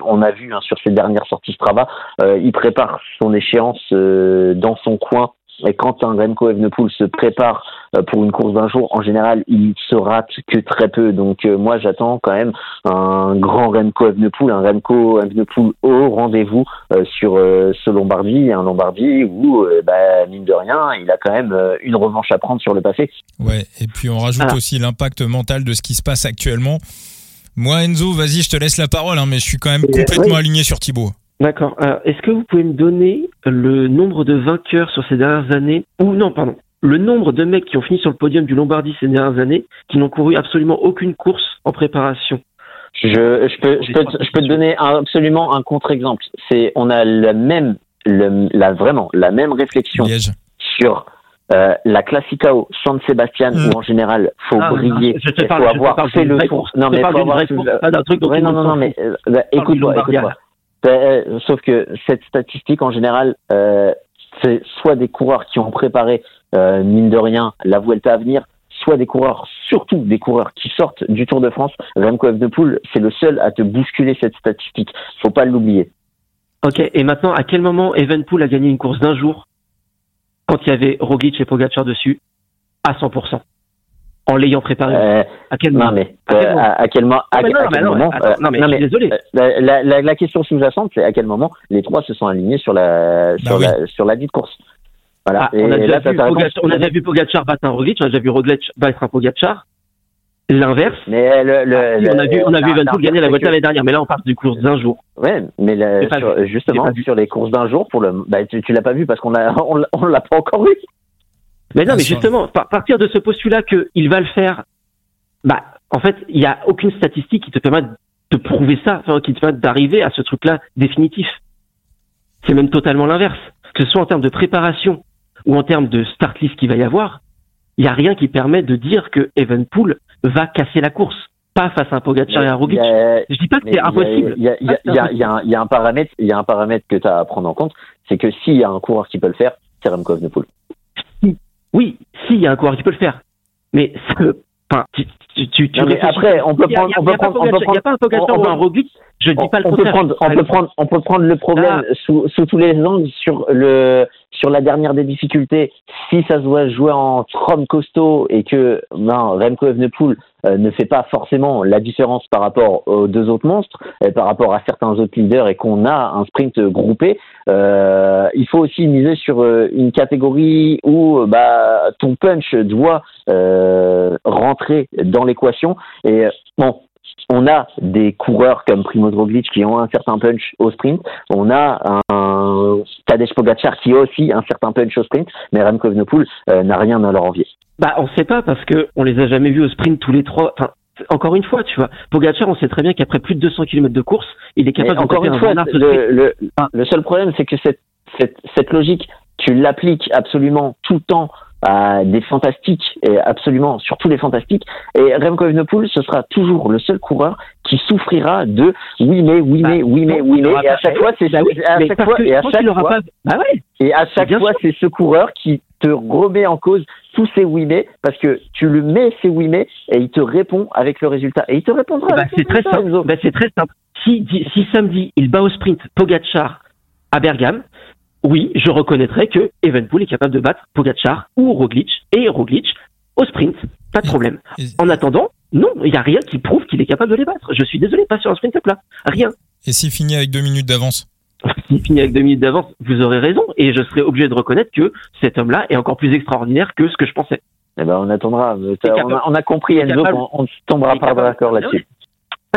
on a vu hein, sur ses dernières sorties Strava, euh, il prépare son échéance euh, dans son coin et quand un Remco Evenepoel se prépare euh, pour une course d'un jour, en général, il se rate que très peu. Donc euh, moi, j'attends quand même un grand Remco Evenepoel, un Remco Evenepoel au rendez-vous euh, sur ce Lombardie, un Lombardie où, bah, mine de rien, il a quand même une revanche à prendre sur le passé. Ouais, et puis on rajoute aussi l'impact mental de ce qui se passe actuellement. Moi, Enzo, vas-y, je te laisse la parole, hein, mais je suis quand même complètement aligné sur Thibaut. D'accord. Est-ce que vous pouvez me donner le nombre de vainqueurs sur ces dernières années Ou non, pardon. Le nombre de mecs qui ont fini sur le podium du Lombardie ces dernières années qui n'ont couru absolument aucune course en préparation? Je, je, peux, je, peux, je peux te donner absolument un contre-exemple. C'est on a la même, le, la, vraiment la même réflexion sur euh, la Classicao San Sebastian mm. où en général faut ah, briller, il faut avoir fait le tour. Non mais faut avoir un truc. Non non non mais euh, bah, écoute-moi, écoute-moi. Euh, sauf que cette statistique, en général, euh, c'est soit des coureurs qui ont préparé, euh, mine de rien, la Vuelta à venir, soit des coureurs, surtout des coureurs qui sortent du Tour de France. Remco Evenepoel, c'est le seul à te bousculer cette statistique. Faut pas l'oublier. Ok, et maintenant, à quel moment Evenepoel a gagné une course d'un jour quand il y avait Roglic et Pogacar dessus à 100% en l'ayant préparé euh, À quel moment mais à quel, moment Non, mais, désolé. La, la, la, question sous-jacente, c'est à quel moment les trois se sont alignés sur la bah sur la sur la dite course. Voilà. Ah, on, a déjà vu Pogacar, on a déjà vu Pogacar battre un Roglic, on a déjà vu Roglic battre un Pogacar. L'inverse. Mais le, le, ah, on a vu, on a vu Van gagner la voiture l'année dernière, mais là on parle du course d'un jour. Ouais, mais sur, justement sur les courses d'un jour, pour le, bah, tu, tu l'as pas vu parce qu'on a, on, on l'a pas encore vu. Mais non, mais justement, à partir de ce postulat qu'il va le faire, bah, en fait, il n'y a aucune statistique qui te permet de prouver ça, enfin, qui te permet d'arriver à ce truc-là définitif. C'est même totalement l'inverse. Que ce soit en termes de préparation ou en termes de start list qu'il va y avoir, il n'y a rien qui permet de dire que Evenpool va casser la course. Pas face à un Pogacar et un Roglic. Je dis pas que c'est impossible. Il y, a, un paramètre, il y a un paramètre que tu as à prendre en compte, c'est que s'il y a un coureur qui peut le faire, c'est Remco Evenepoel. Oui, si, il y a un coureur qui peut le faire. Mais enfin, tu, tu, tu après, on peut prendre, on peut prendre, on peut prendre, il n'y a pas un Pogacar ou un Roglic. Je dis pas le on Peut prendre, on peut prendre, on peut prendre le problème ah. sous, sous tous les angles sur le, sur la dernière des difficultés. Si ça se doit jouer en Strom costaud et que ben, Remco Evenepoel ne fait pas forcément la différence par rapport aux deux autres monstres, par rapport à certains autres leaders et qu'on a un sprint groupé, euh, il faut aussi miser sur euh, une catégorie où bah, ton punch doit euh, rentrer dans l'équation. Et bon, on a des coureurs comme Primo Roglic qui ont un certain punch au sprint. On a un Tadej Pogacar qui a aussi un certain punch au sprint, mais Remco Evenepoel n'a rien à leur envier. Bah, on sait pas parce que on les a jamais vus au sprint tous les trois. Enfin, encore une fois, tu vois, Pogacar, on sait très bien qu'après plus de 200 km de course, il est capable encore une fois. Le, le, seul problème, c'est que cette, cette, cette logique, tu l'appliques absolument tout le temps à des fantastiques et absolument surtout les fantastiques. Et Remco Evenepoel ce sera toujours le seul coureur qui souffrira de oui mais oui mais bah, oui mais oui mais et à chaque fois c'est à chaque fois et à chaque fois et à chaque fois c'est ce coureur qui te remet en cause tous ces oui mais parce que tu le mets ces oui mais et il te répond avec le résultat. Et il te répondra. Bah, c'est très simple. Bah, c'est très simple. Si, si samedi il bat au sprint Pogachar à Bergame, oui, je reconnaîtrai que Evenpool est capable de battre Pogachar ou Roglic et Roglic au sprint, pas de problème. En attendant, non, il n'y a rien qui prouve qu'il est capable de les battre. Je suis désolé, pas sur un sprint plat, rien. Et s'il finit avec deux minutes d'avance S'il finit avec deux minutes d'avance, vous aurez raison, et je serai obligé de reconnaître que cet homme-là est encore plus extraordinaire que ce que je pensais. Eh ben, on attendra. On a, compris, Enzo, on, ne tombera pas d'accord là-dessus.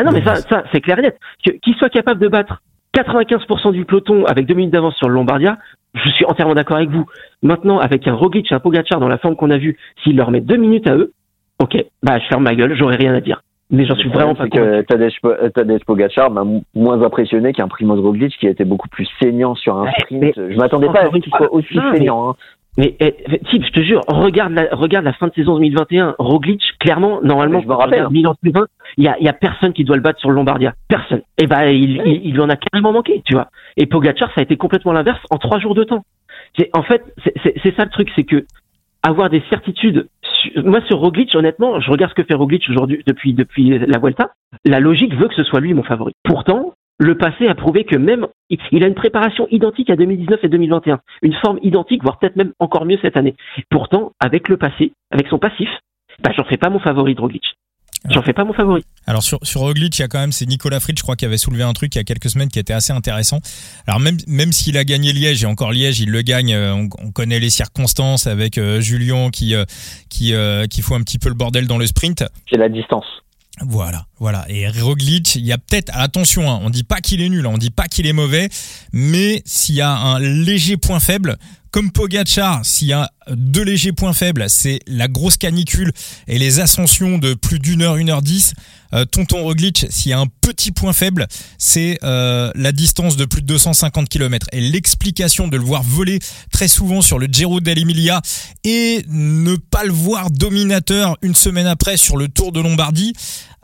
Ah non, mais ça, ça c'est clair et net. Qu'il soit capable de battre 95% du peloton avec deux minutes d'avance sur le Lombardia, je suis entièrement d'accord avec vous. Maintenant, avec un Roglic et un Pogacar dans la forme qu'on a vue, s'il leur met deux minutes à eux, ok, bah je ferme ma gueule, j'aurais rien à dire. Mais j'en suis vraiment pas que Tadej, Pogacar m'a moins impressionné qu'un Primoz Roglic qui a été beaucoup plus saignant sur un sprint. je m'attendais pas à ce qu'il soit aussi saignant. Hein. Mais eh, type, je te jure, regarde la, regarde la fin de saison 2021. Roglic, clairement, normalement, je me rappelle. Milan 2020, il y a, il y a personne qui doit le battre sur le Lombardia. Personne. Et ben, il, il, il lui en a carrément manqué, tu vois. Et Pogacar, ça a été complètement l'inverse en trois jours de temps. C'est, en fait, c'est- ça le truc, c'est que avoir des certitudes. Moi, sur Roglic, honnêtement, je regarde ce que fait Roglic aujourd'hui depuis depuis la Vuelta. La logique veut que ce soit lui mon favori. Pourtant, le passé a prouvé que même il- a une préparation identique à 2019 et 2021, une forme identique, voire peut-être même encore mieux cette année. Pourtant, avec le passé, avec son passif, bah, j'en fais pas mon favori de Roglic. J'en fais pas mon favori. Alors sur sur Roglic, il y a quand même c'est Nicolas Fritz, je crois, qui avait soulevé un truc il y a quelques semaines qui était assez intéressant. Alors même même s'il a gagné Liège et encore Liège, il le gagne. euh, On, on connaît les circonstances avec euh, Julien qui euh, qui euh, qui fout un petit peu le bordel dans le sprint. C'est la distance. Voilà, voilà. Et Roglic, il y a peut-être, attention, hein, on dit pas qu'il est nul, hein, on dit pas qu'il est mauvais, mais s'il y a un léger point faible, comme Pogacar, s'il y a deux légers points faibles, c'est la grosse canicule et les ascensions de plus d'une heure, une heure dix. Euh, Tonton Roglic, s'il y a un petit point faible, c'est euh, la distance de plus de 250 km. Et l'explication de le voir voler très souvent sur le Giro dell'Emilia et ne pas le voir dominateur une semaine après sur le Tour de Lombardie,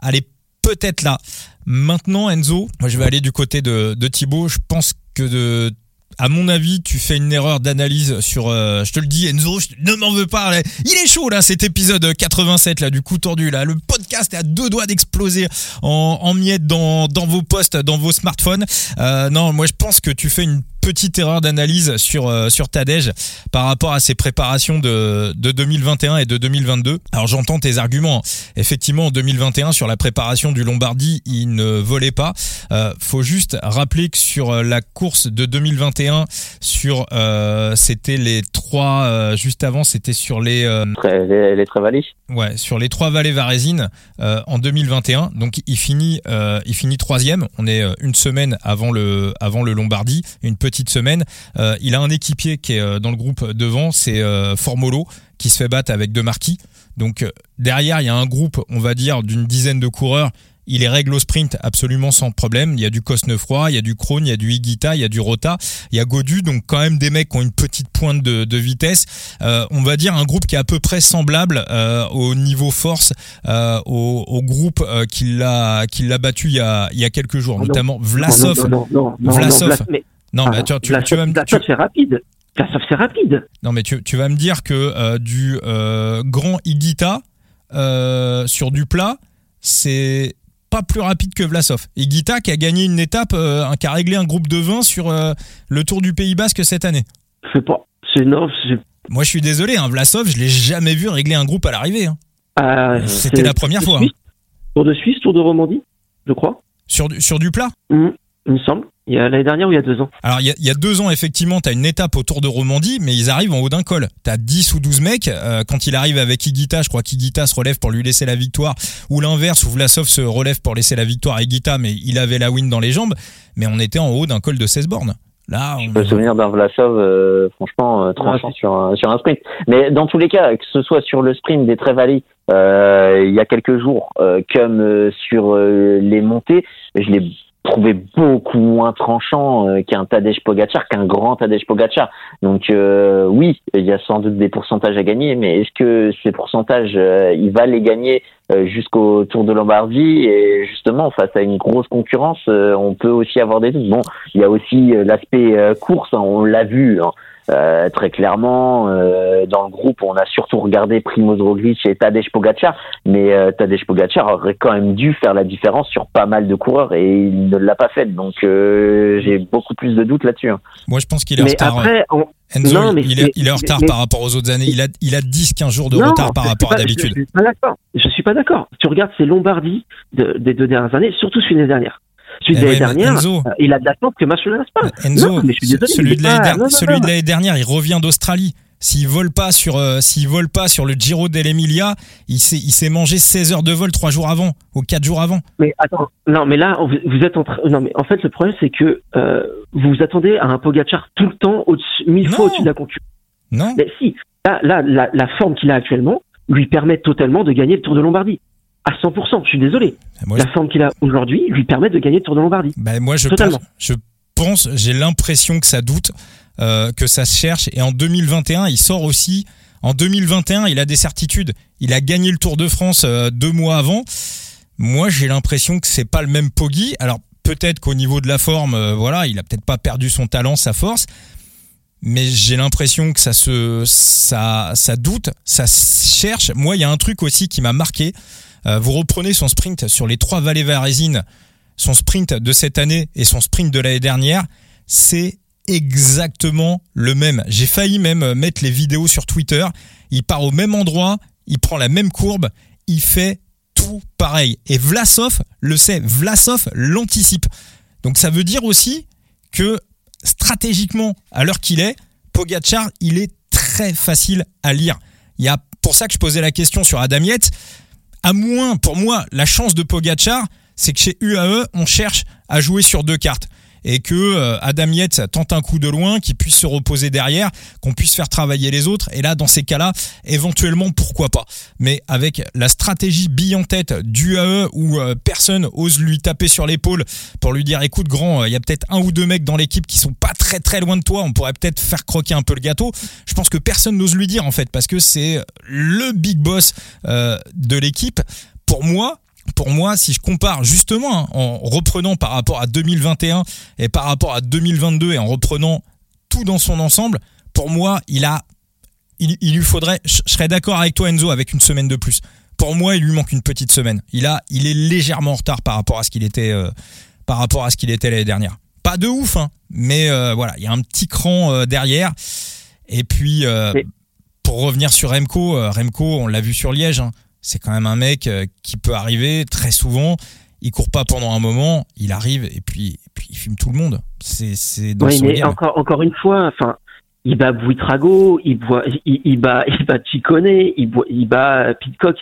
elle peut-être là. Maintenant, Enzo, moi je vais aller du côté de, Thibaut. Je pense que à mon avis, tu fais une erreur d'analyse sur. euh, je te le dis, Enzo, je ne m'en veux pas. Il est chaud là, cet épisode 87 là du coup tordu là. Le podcast est à deux doigts d'exploser en, miettes dans dans vos postes, dans vos smartphones. Euh, non, moi je pense que tu fais une petite erreur d'analyse sur euh, sur Tadej par rapport à ses préparations de de 2021 et de 2022. Alors j'entends tes arguments. Effectivement, en 2021 sur la préparation du Lombardie, il ne volait pas. Euh, faut juste rappeler que sur euh, la course de 2021, sur euh, c'était les trois euh, juste avant, c'était sur les les, les Trevalis. Ouais, sur les trois vallées varésines en 2021. Donc il finit, il finit troisième. On est une semaine avant le, avant le Lombardie, une petite semaine. Euh, il a un équipier qui est euh, dans le groupe devant, c'est euh, Formolo, qui se fait battre avec deux marquis. Donc euh, derrière, il y a un groupe, on va dire, d'une dizaine de coureurs. Il les règle au sprint absolument sans problème. Il y a du Cosnefroy, il y a du Krohn, il y a du Higuita, il y a du Rota, il y a Godu, donc quand même des mecs qui ont une petite pointe de, de vitesse. Euh, on va dire un groupe qui est à peu près semblable euh, au niveau force euh, au, au groupe euh, qui l'a qui l'a battu il y a il y a quelques jours, Oh non. notamment Vlasov. Non, non, non, Vlasov. mais- Non, mais ah, tu, tu, Vlasov- tu vas me tu- Vlasov, c'est rapide. Vlasov, c'est rapide. non mais tu, tu vas me dire que euh, du euh, grand Higuita euh, sur du plat, c'est pas plus rapide que Vlasov. Higuita qui a gagné une étape, qui a réglé un groupe de 20 sur le Tour du Pays Basque cette année. C'est pas. C'est non. c'est- Moi je suis désolé, hein, Vlasov, je l'ai jamais vu régler un groupe à l'arrivée. hein. ah, C'était la première fois. Suisse, Tour de Suisse, Tour de Romandie, je crois. Sur du, sur du plat? Mhm, il me semble. Il y a l'année dernière ou il y a deux ans. Alors il y a, il y a deux ans effectivement t'as une étape autour de Romandie mais ils arrivent en haut d'un col. T'as 10 ou 12 mecs euh, quand il arrive avec Higuita, je crois qu'Higuita se relève pour lui laisser la victoire ou l'inverse où Vlasov se relève pour laisser la victoire à Higuita mais il avait la win dans les jambes mais on était en haut d'un col de 16 bornes. Là on... Je me souvenir d'un Vlasov, euh, franchement, euh, tranchant Ouais, sur, un, sur un sprint. Mais dans tous les cas, que ce soit sur le sprint des Trevalis euh, il y a quelques jours, euh, comme euh, sur euh, les montées, je l'ai trouvé beaucoup moins tranchant euh, qu'un Tadej Pogacar, qu'un grand Tadej Pogacar. Donc euh, oui, il y a sans doute des pourcentages à gagner, mais est-ce que ces pourcentages, euh, il va les gagner euh, jusqu'au Tour de Lombardie? Et justement, face à une grosse concurrence, euh, on peut aussi avoir des doutes. Bon, il y a aussi euh, l'aspect course, hein, on l'a vu. hein. Euh, très clairement, euh, dans le groupe, on a surtout regardé Primoz Roglic et Tadej Pogacar, mais euh, Tadej Pogacar aurait quand même dû faire la différence sur pas mal de coureurs et il ne l'a pas fait. Donc euh, j'ai beaucoup plus de doutes là-dessus. hein. Moi je pense qu'il est en retard. après, on- Enzo, non, mais il, est, c'est- il est en retard mais- par rapport aux autres années. Il a, il a 10-15 jours de non, retard par rapport à d'habitude. Je, je suis pas d'accord. Tu regardes ces Lombardie de- des deux dernières années, surtout celui de l'année dernière. Celui Eh de l'année ouais, mais dernière, Enzo. euh, il a de l'attente que Mathieu ne pas. Enzo, Non, mais je suis désolé, celui, de l'année pas- der- l'année dernière, il revient d'Australie. S'il vole pas sur, euh, s'il vole pas sur le Giro dell'Emilia, il s'est, il s'est mangé 16 heures de vol trois jours avant, ou quatre jours avant. Mais attends, non, mais là, vous, êtes en train. Non, mais en fait, le problème, c'est que euh, vous vous attendez à un Pogacar tout le temps, mille fois au-dessus de la concurrence. Non? Mais si, là, là, la, la forme qu'il a actuellement lui permet totalement de gagner le Tour de Lombardie. À 100%, je suis désolé. Moi, La forme qu'il a aujourd'hui lui permet de gagner le Tour de Lombardie. Bah, moi, je Totalement. pense, je pense, j'ai l'impression que ça doute. euh, que ça se cherche. Et en 2021, il sort aussi. En 2021, il a des certitudes. Il a gagné le Tour de France euh, deux mois avant. Moi, j'ai l'impression que c'est pas le même Poggi. Alors peut-être qu'au niveau de la forme, euh, voilà, il a peut-être pas perdu son talent, sa force, mais j'ai l'impression que ça se, ça, ça doute, ça cherche. Moi, il y a un truc aussi qui m'a marqué. Euh, vous reprenez son sprint sur les trois vallées varésines, son sprint de cette année et son sprint de l'année dernière, c'est exactement le même. J'ai failli même mettre les vidéos sur Twitter. Il part au même endroit, il prend la même courbe, il fait tout pareil. Et Vlasov le sait, Vlasov l'anticipe. Donc ça veut dire aussi que stratégiquement, à l'heure qu'il est, Pogachar, il est très facile à lire. Il y a pour ça que je posais la question sur Adam. À moins, pour moi, la chance de Pogachar, c'est que chez UAE, on cherche à jouer sur deux cartes et que euh, Adam Yates tente un coup de loin, qu'il puisse se reposer derrière, qu'on puisse faire travailler les autres. Et là, dans ces cas-là, éventuellement, pourquoi pas. Mais avec la stratégie bille en tête du AE où euh, personne ose lui taper sur l'épaule pour lui dire, écoute grand, euh, il y a peut-être un ou deux mecs dans l'équipe qui sont pas très très loin de toi, on pourrait peut-être faire croquer un peu le gâteau. Je pense que personne n'ose lui dire en fait parce que c'est le big boss de l'équipe. Pour moi, pour moi, si je compare justement hein, en reprenant par rapport à 2021 et par rapport à 2022 et en reprenant tout dans son ensemble, pour moi, il a, il, lui faudrait, je serais d'accord avec toi Enzo, avec une semaine de plus. Pour moi, il lui manque une petite semaine. Il a, il est légèrement en retard par rapport à ce qu'il était, euh, par rapport à ce qu'il était l'année dernière. Pas de ouf, hein, mais euh, voilà, il y a un petit cran euh, derrière. Et puis, pour revenir sur Remco, Remco, on l'a vu sur Liège. Hein, c'est quand même un mec euh, qui peut arriver très souvent. Il court pas pendant un moment, il arrive et puis, puis il fume tout le monde. C'est son mais encore encore une fois, enfin, il bat Buitrago, il, il, il bat il bat Chicone, il, il bat Pitcock.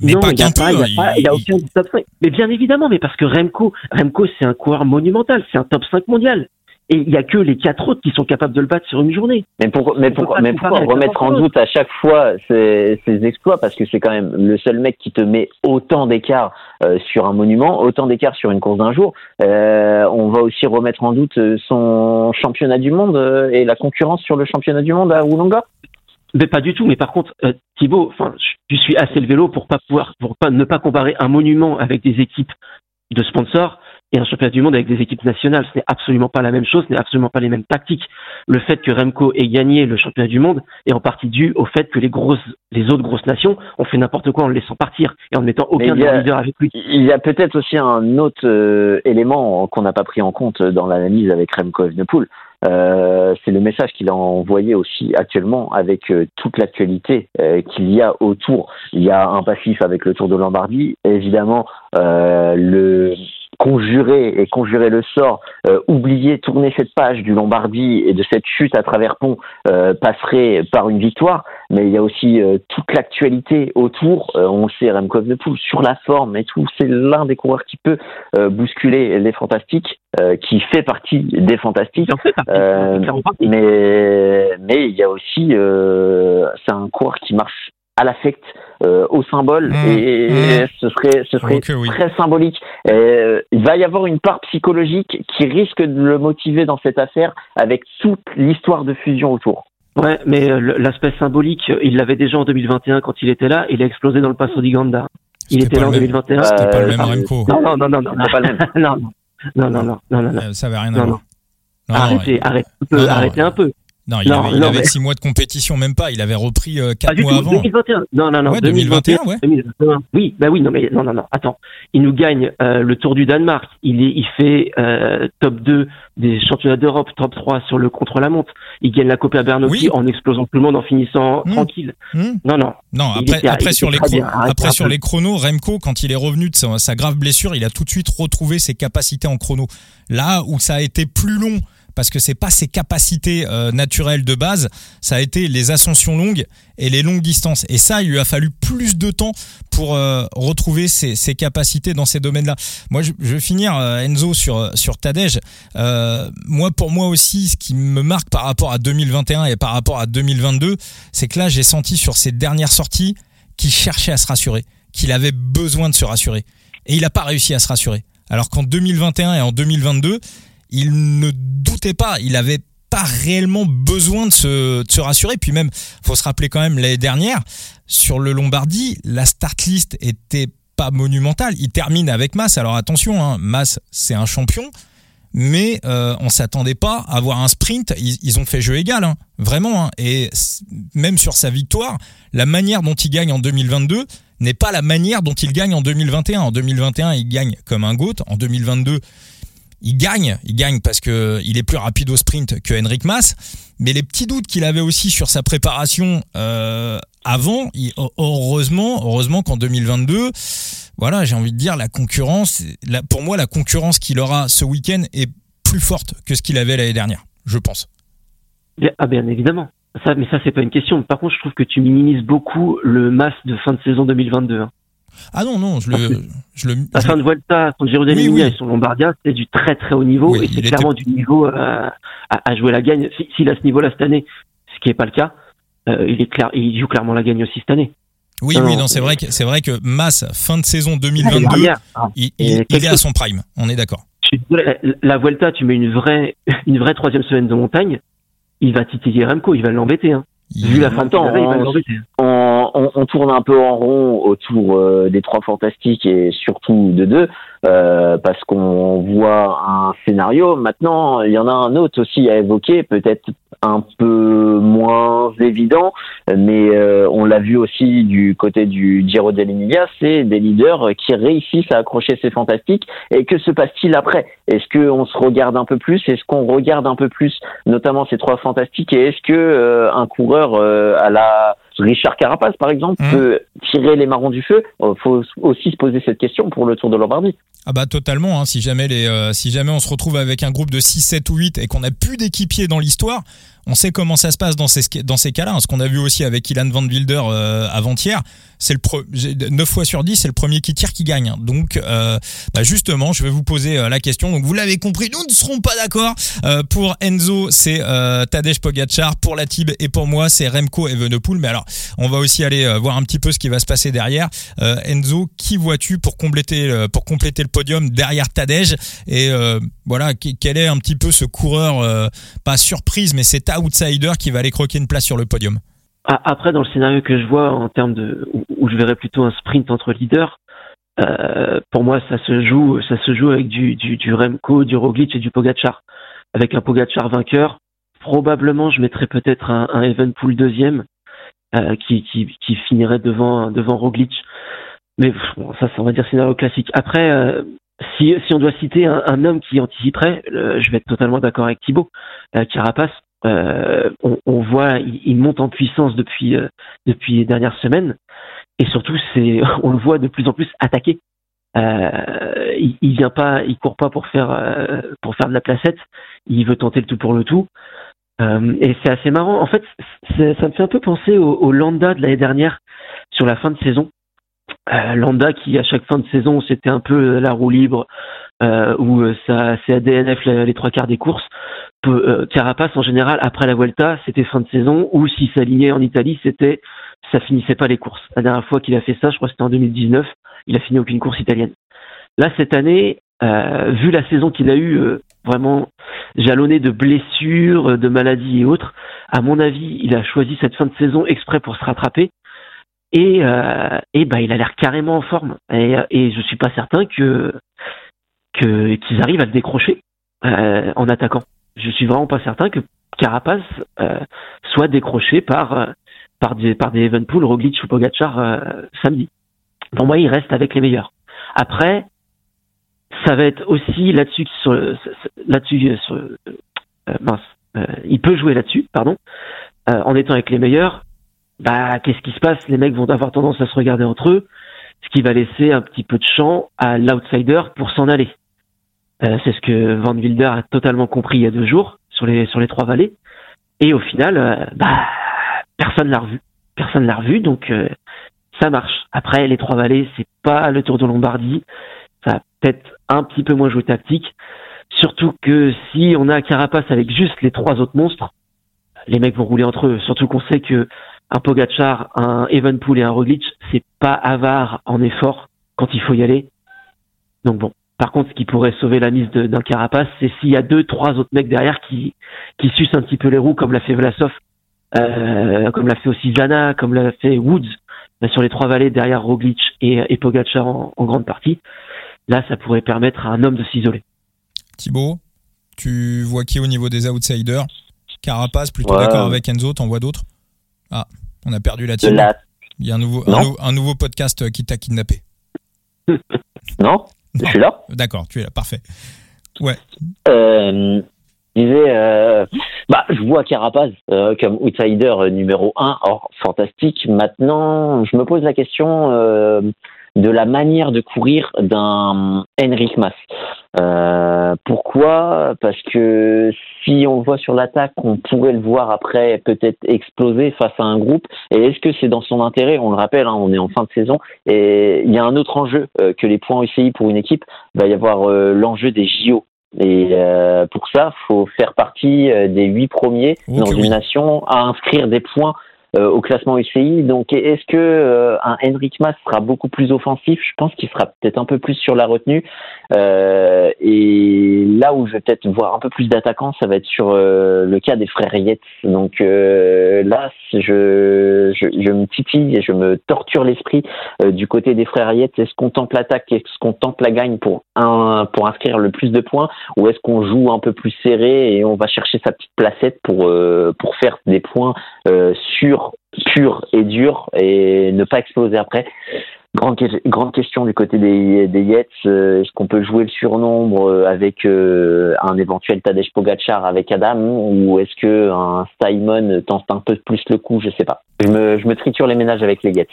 Mais non, il n'y a, pas, il y a, aucun top 5. Mais bien évidemment, mais parce que Remco, Remco, c'est un coureur monumental, c'est un top 5 mondial. Et il n'y a que les quatre autres qui sont capables de le battre sur une journée. Mais, pour, mais, pourquoi, mais pourquoi remettre en doute à chaque fois ces, exploits? Parce que c'est quand même le seul mec qui te met autant d'écart euh, sur un monument, autant d'écart sur une course d'un jour. Euh, on va aussi remettre en doute son championnat du monde euh, et la concurrence sur le championnat du monde à Woulonga mais pas du tout. Mais par contre, euh, Thibaut, enfin, je suis assez le vélo pour pas pouvoir, pour pas ne pas comparer un monument avec des équipes de sponsors et un championnat du monde avec des équipes nationales. Ce n'est absolument pas la même chose, ce n'est absolument pas les mêmes tactiques. Le fait que Remco ait gagné le championnat du monde est en partie dû au fait que les grosses, les autres grosses nations ont fait n'importe quoi en le laissant partir et en ne mettant aucun leader avec lui. Il y a peut-être aussi un autre euh, élément qu'on n'a pas pris en compte dans l'analyse avec Remco Evenepoel. Euh, c'est le message qu'il a envoyé aussi actuellement avec euh, toute l'actualité euh, qu'il y a autour. Il y a un passif avec le Tour de Lombardie, évidemment le conjurer et conjurer le sort, euh, oublier, tourner cette page du Lombardie et de cette chute à travers pont euh, passerait par une victoire, mais il y a aussi euh, toute l'actualité autour. on sait Remco de Poule sur la forme et tout. C'est l'un des coureurs qui peut bousculer les fantastiques, qui fait partie des fantastiques. mais mais il y a aussi c'est un coureur qui marche à l'affect, euh, au symbole, mmh. et, mmh. ce serait, ce serait très symbolique. Euh, il va y avoir une part psychologique qui risque de le motiver dans cette affaire avec toute l'histoire de fusion autour. Ouais, mais euh, l'aspect symbolique, il l'avait déjà en 2021 quand il était là, il a explosé dans le Passo di Ganda. Il était là en 2021. C'était pas le même Remco. Non, non, non, non, non, pas le même. non, non, non, non, non, non, Ça avait rien à voir. Arrêtez, arrêtez, arrêtez un peu. Non, il avait, il avait six mois de compétition, même pas. Il avait repris euh, quatre mois avant. 2021. Non, non, non. Ouais, 2021, 2021, ouais. Oui, bah oui, non, mais non, non, non. Attends, il nous gagne euh, le Tour du Danemark. Il est, il fait euh, top 2 des championnats d'Europe, top 3 sur le contre-la-montre. Il gagne la Copa Bernocchi en explosant tout le monde, en finissant mmh. tranquille. Mmh. Non, non. Non, après, après sur les après sur les chronos, Remco, quand il est revenu de sa, sa grave blessure, il a tout de suite retrouvé ses capacités en chrono. Là où ça a été plus long parce que c'est pas ses capacités euh, naturelles de base, ça a été les ascensions longues et les longues distances. Et ça, il lui a fallu plus de temps pour euh, retrouver ses, capacités dans ces domaines-là. Moi, je, je, vais finir euh, Enzo sur sur Tadej. moi, pour moi aussi, ce qui me marque par rapport à 2021 et par rapport à 2022, c'est que là, j'ai senti sur ses dernières sorties qu'il cherchait à se rassurer, qu'il avait besoin de se rassurer, et il n'a pas réussi à se rassurer. Alors qu'en 2021 et en 2022, il ne doutait pas, il avait pas réellement besoin de se, rassurer. Puis même, faut se rappeler quand même l'année dernière sur le Lombardie, la start list était pas monumentale. Il termine avec Mass. Alors attention, hein, Mass c'est un champion mais euh, on s'attendait pas à avoir un sprint. Ils, ont fait jeu égal, hein, vraiment. Hein. et même sur sa victoire, la manière dont il gagne en 2022 n'est pas la manière dont il gagne en 2021. En 2021, il gagne comme un goat. En 2022, il gagne, il gagne parce que il est plus rapide au sprint que Henrik Mas. Mais les petits doutes qu'il avait aussi sur sa préparation euh, avant, heureusement, heureusement qu'en 2022 voilà, j'ai envie de dire, la concurrence, pour moi, la concurrence qu'il aura ce week-end est plus forte que ce qu'il avait l'année dernière, je pense. Ah bien évidemment. Ça, mais ça, c'est pas une question. Par contre, je trouve que tu minimises beaucoup le mass de fin de saison 2022. Hein. Ah non, non, je le. Je le la fin de Vuelta, son Giro d'Emilia et son Lombardia, c'est du très très haut niveau et c'est clairement du niveau euh, à, jouer la gagne. S'il a ce niveau-là cette année, ce qui n'est pas le cas, euh, il, est clair, il joue clairement la gagne aussi cette année. Oui, oui, non, c'est vrai que c'est vrai que Mass fin de saison 2022, ah, il, est à son prime. On est d'accord. La Vuelta, tu mets une vraie, une vraie troisième semaine de montagne, il va titiller Remco, il va l'embêter. Hein. Vu la fin de temps, il va l'embêter. On, on, tourne un peu en rond autour euh, des trois fantastiques et surtout de deux. Euh, parce qu'on voit un scénario. Maintenant, il y en a un autre aussi à évoquer, peut-être un peu moins évident, mais euh, on l'a vu aussi du côté du Giro dell'Emilia, c'est des leaders qui réussissent à accrocher ces fantastiques. Et que se passe-t-il après? Est-ce qu'on se regarde un peu plus? Est-ce qu'on regarde un peu plus, notamment ces trois fantastiques? Et est-ce que euh, un coureur à la Richard Carapace, par exemple, mmh. peut tirer les marrons du feu. Il faut aussi se poser cette question pour le Tour de Lombardie. Ah bah totalement, hein. si jamais les, euh, si jamais on se retrouve avec un groupe de 6, 7 ou 8 et qu'on n'a plus d'équipiers dans l'histoire, on sait comment ça se passe dans ces, dans ces cas-là. Hein. Ce qu'on a vu aussi avec Ilan Van Wilder euh, avant-hier, c'est le pro 9 fois sur 10, c'est le premier qui tire qui gagne. Hein. Donc, euh, bah justement, je vais vous poser euh, la question. Donc, vous l'avez compris, nous ne serons pas d'accord. Pour Enzo, c'est Tadej Pogacar. Pour la Tib et pour moi, c'est Remco Evenepoel. Mais alors, on va aussi aller voir un petit peu ce qui va se passer derrière. Enzo, qui vois-tu pour compléter, pour compléter le podium derrière Tadej? Et voilà, quel est un petit peu ce coureur, pas surprise, mais cet outsider qui va aller croquer une place sur le podium après, dans le scénario que je vois en termes de où, je verrais plutôt un sprint entre leaders, euh, pour moi, ça se joue, ça se joue avec du, du, Remco, du Roglic et du Pogachar. Avec un Pogachar vainqueur, probablement, je mettrais peut-être un, un Evenpool deuxième euh, qui, qui, finirait devant devant Roglic. Mais bon, ça, on va dire scénario classique. Après, euh, si, si on doit citer un, un homme qui anticiperait, je vais être totalement d'accord avec Thibaut. Carapace, euh, on, on, voit, il, monte en puissance depuis euh, depuis les dernières semaines, et surtout, c'est, on le voit de plus en plus attaquer. Euh, il, il, vient pas, il court pas pour faire euh, pour faire de la placette. Il veut tenter le tout pour le tout. et c'est assez marrant. En fait, ça me fait un peu penser au, au Landa de l'année dernière sur la fin de saison. Landa qui à chaque fin de saison c'était un peu la roue libre euh, où ça c'est ADNF les trois quarts des courses euh, Carapace en général après la Vuelta c'était fin de saison ou s'il s'alignait en Italie c'était ça finissait pas les courses. La dernière fois qu'il a fait ça, je crois que c'était en 2019, il a fini aucune course italienne. Là cette année, euh, vu la saison qu'il a eue euh, vraiment jalonnée de blessures, de maladies et autres, à mon avis, il a choisi cette fin de saison exprès pour se rattraper. Et, et bah, il a l'air carrément en forme. Et, et je suis pas certain que qu'ils arrivent à le décrocher en attaquant je suis vraiment pas certain que Carapace euh, soit décroché par euh, par des par des Evenpool, Roglic ou Pogacar euh, samedi. Pour moi, il reste avec les meilleurs. Après, ça va être aussi là-dessus là-dessus sur mince, il peut jouer là-dessus, pardon, en étant avec les meilleurs. Bah, qu'est-ce qui se passe? Les mecs vont avoir tendance à se regarder entre eux, ce qui va laisser un petit peu de champ à l'outsider pour s'en aller. Euh, c'est ce que Van Wilder a totalement compris il y a deux jours sur les sur les trois vallées. Et au final, euh, bah personne l'a revu. Personne l'a revu, donc euh, ça marche. Après, les trois vallées, c'est pas le Tour de Lombardie. Ça va peut-être un petit peu moins joué tactique. Surtout que si on a Carapace avec juste les trois autres monstres, les mecs vont rouler entre eux. Surtout qu'on sait que un Pogachar, un Evenpool et un Roglic, c'est pas avare en effort quand il faut y aller. Donc bon, Par contre, ce qui pourrait sauver la mise d'un Carapace, c'est s'il y a deux, trois autres mecs derrière qui, qui sucent un petit peu les roues, comme l'a fait Vlasov, euh, comme l'a fait aussi Zana, comme l'a fait Woods, sur les trois vallées derrière Roglic et, et Pogacar en, grande partie. Là, ça pourrait permettre à un homme de s'isoler. Thibaut, tu vois qui au niveau des outsiders? Carapace, plutôt d'accord avec Enzo, t'en vois d'autres? Ah, on a perdu la team. Il y a un nouveau, un, nouveau podcast qui t'a kidnappé. non je suis là. D'accord, tu es là, parfait. Ouais. Euh, je disais, euh, bah, je vois Carapaz euh, comme outsider numéro 1, or fantastique. Maintenant, je me pose la question de la manière de courir d'un Henrik Mas. Euh, pourquoi? Parce que si on le voit sur l'attaque, on pourrait le voir après peut-être exploser face à un groupe. Et est-ce que c'est dans son intérêt? On le rappelle, hein, on est en fin de saison et il y a un autre enjeu euh, que les points ECI pour une équipe. Il va y avoir euh, l'enjeu des JO. Et pour ça, faut faire partie des huit premiers dans une nation à inscrire des points au classement UCI. Donc est-ce que euh, un Henrik Mas sera beaucoup plus offensif? Je pense qu'il sera peut-être un peu plus sur la retenue. Euh, et là où je vais peut-être voir un peu plus d'attaquants, ça va être sur le cas des frères Yates. Donc là, je, je, je, me titille et je me torture l'esprit du côté des frères Yates. Est-ce qu'on tente l'attaque? Est-ce qu'on tente la gagne pour un pour inscrire le plus de points? Ou est-ce qu'on joue un peu plus serré et on va chercher sa petite placette pour pour faire des points sur pur et dur et ne pas exploser après. Grande, question du côté des, des. Euh, est-ce qu'on peut jouer le surnombre euh, avec euh, un éventuel Tadej Pogacar avec Adam ou est-ce que un tente un peu plus le coup? Je sais pas. Je me, je me triture les ménages avec les Yets.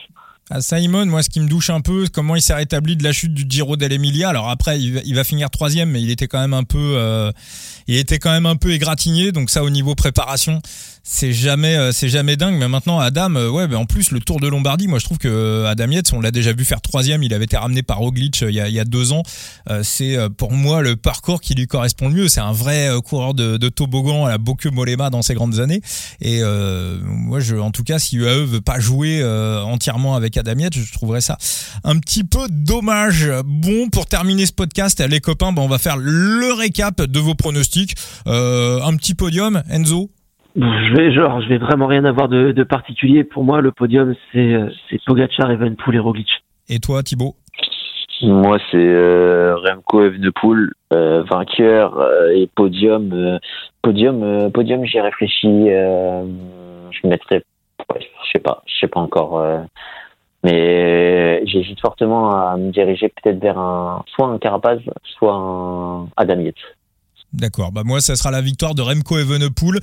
À Simon, moi, ce qui me douche un peu, comment il s'est rétabli de la chute du Giro dell'Emilia. Alors après, il va, finir troisième, mais il était quand même un peu, il était quand même un peu égratigné. Donc ça, au niveau préparation, c'est jamais euh, c'est jamais dingue. Mais maintenant Adam euh, ouais ben en plus le Tour de Lombardie moi je trouve que euh, Adam Yates on l'a déjà vu faire troisième. Il avait été ramené par Roglic il y a, il y a deux ans. C'est pour moi le parcours qui lui correspond le mieux. C'est un vrai coureur de, de toboggan à la Bocuse Molema dans ses grandes années. Et moi je en tout cas si UAE veut pas jouer entièrement avec Adam Yates je trouverais ça un petit peu dommage bon pour terminer ce podcast les copains ben, on va faire le récap de vos pronostics un petit podium Enzo je vais genre, je vais vraiment rien avoir de, de particulier. Pour moi, le podium, c'est euh, c'est Pogacar, Evenpool et Roglic. Et toi, Thibaut Moi, c'est euh, Remco Evenepoel, euh, vainqueur euh, et podium. Euh, podium, podium. J'y réfléchis. je mettrais, je sais pas, je sais pas encore. Mais j'hésite fortement à me diriger peut-être vers un soit un Carapaz, soit un Adam Yates. D'accord. Bah moi, ça sera la victoire de Remco Evenepoel.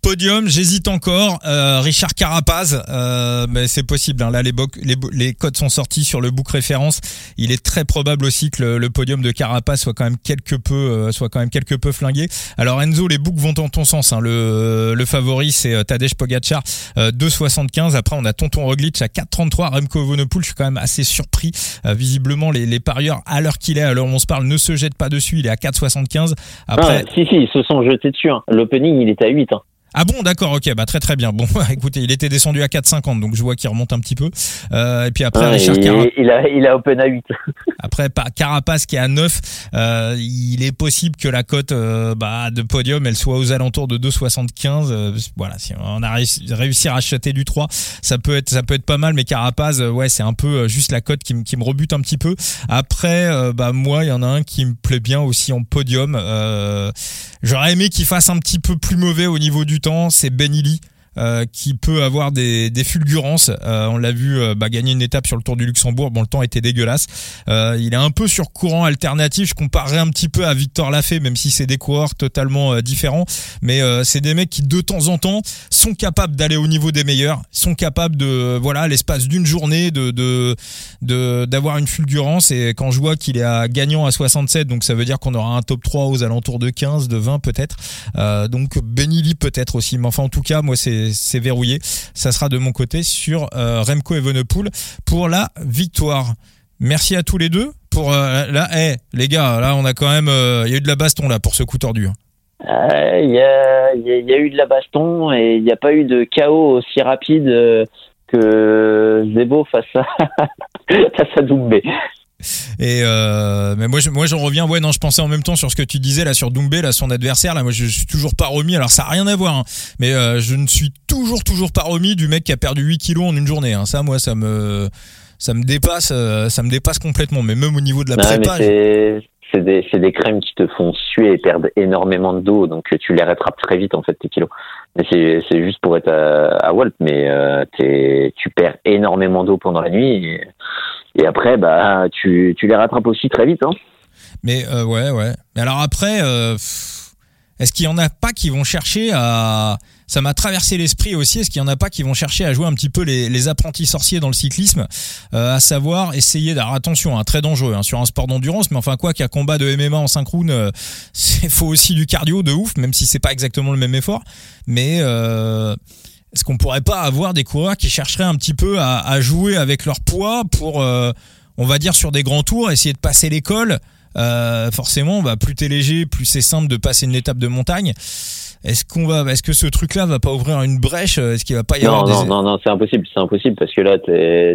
Podium, j'hésite encore. Euh, Richard Carapaz, euh, mais c'est possible. Hein. Là, les, les, les, codes sont sortis sur le book référence. Il est très probable aussi que le, podium de Carapaz soit quand même quelque peu, euh, soit quand même quelque peu flingué. Alors Enzo, les books vont dans ton sens. Hein. Le, favori, c'est euh, Tadej Pogacar, 2,75. Après, on a Tonton Roglic à 4,33. Remco Evenepoel, je suis quand même assez surpris. visiblement, les, parieurs, à l'heure qu'il est, à l'heure où on se parle, ne se jettent pas dessus. Il est à 4,75. Après, si, si, ils se sont jetés dessus. Hein. L'opening, il est à 8. Hein. Ah bon, d'accord, ok, bah très très bien. Bon, écoutez, il était descendu à 4,50, donc je vois qu'il remonte un petit peu. Euh, et puis après, Richard Carapace. Il a, il a open à 8. après, Carapace qui est à 9, euh, il est possible que la cote euh, bah, de podium, elle soit aux alentours de 2,75. Euh, voilà, si on a réussi, à acheter du 3, ça peut être, ça peut être pas mal, mais Carapace, euh, ouais, c'est un peu euh, juste la cote qui, qui, me rebute un petit peu. Après, bah moi, il y en a un qui me plaît bien aussi en podium. J'aurais aimé qu'il fasse un petit peu plus mauvais au niveau du c'est Ben Illy. Euh, qui peut avoir des, des fulgurances. Euh, on l'a vu euh, bah, gagner une étape sur le Tour du Luxembourg. Bon, le temps était dégueulasse. il est un peu sur courant alternatif. Je comparerais un petit peu à Victor Lafay, même si c'est des coureurs totalement différents. Mais c'est des mecs qui de temps en temps sont capables d'aller au niveau des meilleurs, sont capables de voilà l'espace d'une journée de de d'avoir une fulgurance. Et quand je vois qu'il est à gagnant à 67, donc ça veut dire qu'on aura un top 3 aux alentours de 15, de 20 peut-être. donc Benili peut-être aussi. Mais enfin en tout cas, moi c'est c'est verrouillé. Ça sera de mon côté sur euh, Remco Evenepoel pour la victoire. Merci à tous les deux pour euh, là. Eh, les gars, là on a quand même, euh, il y a eu de la baston là pour ce coup tordu. Hein. Il y, a, eu de la baston et il n'y a pas eu de chaos aussi rapide que Zebo face à face à Doumbé. Et euh, mais moi, je, moi, j'en reviens. Ouais, non, je pensais en même temps sur ce que tu disais là sur Doumbé, là, son adversaire. Là, moi, je, suis toujours pas remis. Alors, ça a rien à voir. Hein. mais euh, je ne suis toujours, toujours pas remis du mec qui a perdu 8 kilos en une journée. Hein. Ça, moi, ça me, ça me dépasse, euh, ça me dépasse complètement. Mais même au niveau de la prépa. C'est des, des, crèmes qui te font suer et perdre énormément de dos, donc tu les rattrapes très vite en fait tes kilos. Mais c'est juste pour être à, à Walt, mais euh, tu perds énormément d'eau pendant la nuit et, et, après bah tu, tu les rattrapes aussi très vite. Hein. Mais euh, ouais ouais. Mais alors après, euh, est-ce qu'il y en a pas qui vont chercher à ça m'a traversé l'esprit aussi. Est-ce qu'il y en a pas qui vont chercher à jouer un petit peu les, les apprentis sorciers dans le cyclisme, euh, à savoir essayer d'avoir attention, hein, très dangereux hein, sur un sport d'endurance, mais enfin quoi qu'un combat de MMA en synchrone, euh, c'est faut aussi du cardio de ouf, même si c'est pas exactement le même effort. Mais euh, est-ce qu'on pourrait pas avoir des coureurs qui chercheraient un petit peu à, à jouer avec leur poids pour, euh, on va dire sur des grands tours, essayer de passer l'école. Euh, forcément, bah, plus t'es léger, plus c'est simple de passer une étape de montagne. Est-ce qu'on va, est-ce que ce truc-là va pas ouvrir une brèche Est-ce qu'il va pas y non, avoir non, des... non, non, c'est impossible, c'est impossible parce que là,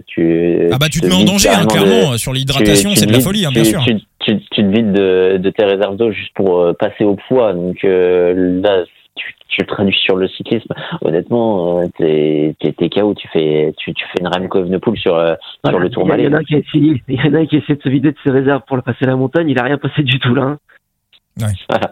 tu. Ah bah tu te, mets en danger, hein, clairement. Sur l'hydratation, c'est de la folie, hein, bien sûr. Tu, tu, tu, te vides de, de, tes réserves d'eau juste pour euh, passer au poids. Donc euh, là, tu, le traduis sur le cyclisme. Honnêtement, euh, t'es es, KO. Tu fais, tu, tu fais une Remco Evenepoel sur euh, sur le Tour Il y en a qui il y en a qui essaie de se vider de ses réserves pour passer la montagne. Il a rien passé du tout là. Hein. Ouais.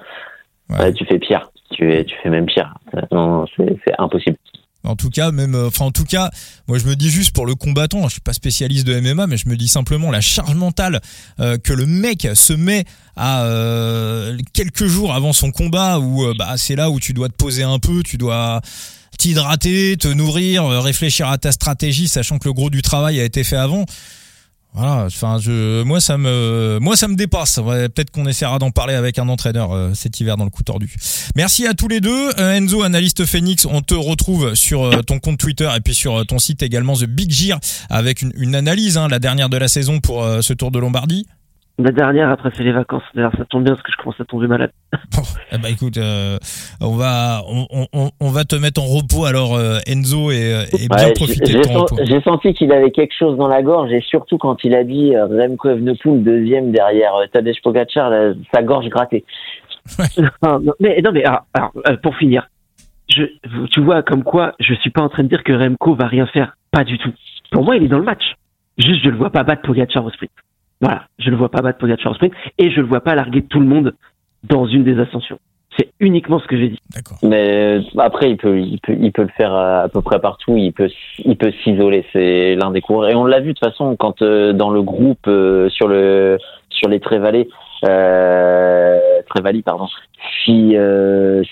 Ouais. tu fais pire tu, tu fais même pire. Non, c'est impossible. En tout cas, même, euh, enfin, en tout cas, moi, je me dis juste pour le combattant, je suis pas spécialiste de MMA, mais je me dis simplement la charge mentale euh, que le mec se met à euh, quelques jours avant son combat, où bah c'est là où tu dois te poser un peu, tu dois t'hydrater, te nourrir, réfléchir à ta stratégie, sachant que le gros du travail a été fait avant. Voilà, enfin, je, moi ça me, moi ça me dépasse. Peut-être qu'on essaiera d'en parler avec un entraîneur euh, cet hiver dans le coup tordu. Merci à tous les deux, euh, Enzo, analyste Phoenix. On te retrouve sur euh, ton compte Twitter et puis sur ton site également The Big Gear avec une, une analyse, hein, la dernière de la saison pour ce Tour de Lombardie. La dernière, après, c'est les vacances. D'ailleurs, ça tombe bien parce que je commence à tomber malade. Bon, eh ben, écoute, euh, on va, on, on, on, va te mettre en repos alors, euh, Enzo, et, et bien profiter de ton repos. J'ai senti qu'il avait quelque chose dans la gorge, et surtout quand il a dit euh, Remco Evenepoel deuxième derrière euh, Tadej Pogacar, sa gorge grattée. Ouais. non, mais non, mais alors, alors, euh, pour finir, je, tu vois comme quoi je suis pas en train de dire que Remco va rien faire, pas du tout. Pour moi, il est dans le match. Juste, je le vois pas battre Pogacar au sprint. Voilà, je le vois pas battre Pogacar au sprint et je le vois pas larguer tout le monde dans une des ascensions. C'est uniquement ce que j'ai dit. Mais euh, après, il peut, il peut, il peut le faire à, peu près partout. Il peut, il peut s'isoler. C'est l'un des cours. Et on l'a vu de toute façon quand euh, dans le groupe euh, sur le, sur les Trévalés, euh, Trévalis, pardon. Si,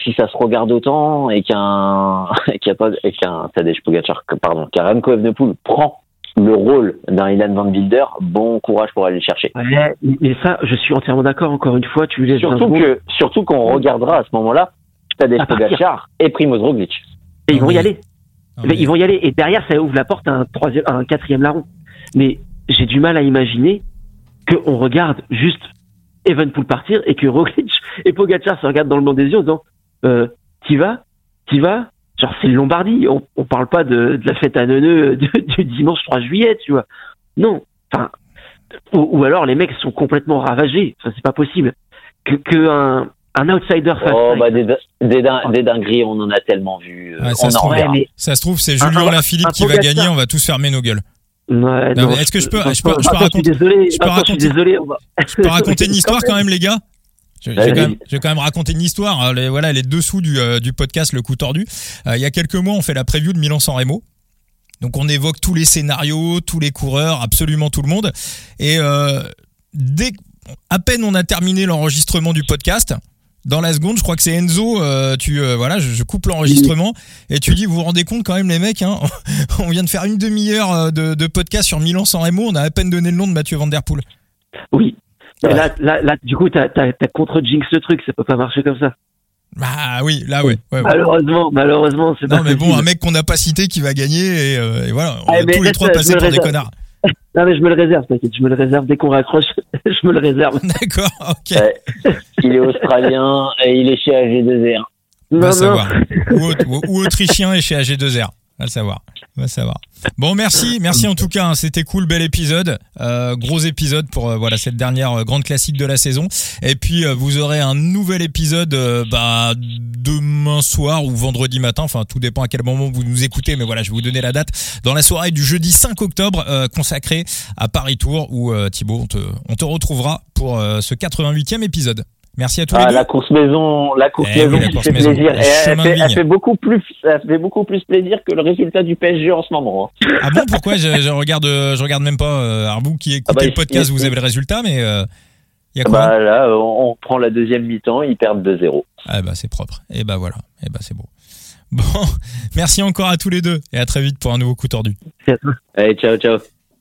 si ça se regarde autant et qu'un, qu'il y a pas, et qu'un Tadej Pogacar, pardon, qu'un Remco Evenepoel prend le rôle d'un Ilan Van Wilder, bon courage pour aller le chercher. Ouais, mais ça, je suis entièrement d'accord. Encore une fois, tu laisses surtout que surtout qu'on regardera à ce moment-là Tadej Pogacar et Primoz Roglic. Et ils vont y aller. Ils vont y aller. Et derrière, ça ouvre la porte à un troisième, à un quatrième larron. Mais j'ai du mal à imaginer qu'on regarde juste Evenpool partir et que Roglic et Pogacar se regardent dans le blanc des yeux en disant euh, T'y vas T'y vas Genre, c'est le Lombardie. On, on parle pas de, de la fête à Neuneu du dimanche 3 juillet, tu vois. Non. Enfin, ou, ou, alors les mecs sont complètement ravagés. Ça, c'est pas possible. Que, que un, un outsider fasse oh, bah, des, des, des, dingueries, on en a tellement vu. Ouais, ça, on se trouve, mais... ça se trouve, c'est Julien Lafilippe qui va gagner. On va tous fermer nos gueules. Ouais, Est-ce que je peux, raconter, je peux raconter une histoire quand même, les gars? Je, vais, quand même, je vais quand même raconter une histoire. Hein. Les, voilà, les dessous du, euh, du podcast Le Coup Tordu. Euh, il y a quelques mois, on fait la preview de Milan-San Remo. Donc on évoque tous les scénarios, tous les coureurs, absolument tout le monde. Et euh, dès à peine on a terminé l'enregistrement du podcast, dans la seconde, je crois que c'est Enzo. Euh, tu euh, voilà, je, je coupe l'enregistrement et tu dis, vous vous rendez compte quand même les mecs, hein, on vient de faire une demi-heure de, de podcast sur Milan-San Remo. On a à peine donné le nom de Mathieu Van Der Poel. Oui, Ouais. Là, là, là, du coup, t'as as, contre-jinx le truc, ça peut pas marcher comme ça. Bah oui, là ouais. ouais, ouais. Malheureusement, malheureusement, c'est Non mais bon, un mec qu'on n'a pas cité qui va gagner et, euh, et voilà, on ah, tous les trois passés pour des connards. Non mais je me le réserve, t'inquiète, je me le réserve dès qu'on raccroche, je me le réserve. D'accord, ok. Ouais. Il est australien et il est chez AG2R. Non, non. Ou, ou, ou, autrichien et chez AG2R. Va le savoir. Va savoir. Bon, merci, merci en tout cas. Hein, C'était cool, bel épisode, euh, gros épisode pour euh, voilà cette dernière euh, grande classique de la saison. Et puis euh, vous aurez un nouvel épisode euh, bah, demain soir ou vendredi matin. Enfin, tout dépend à quel moment vous nous écoutez. Mais voilà, je vais vous donner la date dans la soirée du jeudi 5 octobre consacrée à Paris Tour où Thibaut, on te, on te retrouvera pour ce 88e épisode. Merci à tous Ah, les deux. la course maison, la course Eh oui, maison la course fait maison. plaisir. Elle, fait, elle vigne. fait beaucoup plus, elle fait beaucoup plus plaisir que le résultat du PSG en ce moment. hein. Ah bon, pourquoi je, je regarde, je regarde même pas euh, Arbou qui écoute Ah bah, le podcast, il- vous avez le résultat, mais euh, il y a quoi Bah là, on, on prend la deuxième mi-temps, ils perdent 2-0. Ah bah c'est propre. Et bah voilà. Et bah c'est beau. Bon, merci encore à tous les deux et à très vite pour un nouveau coup tordu. Allez, ciao, ciao.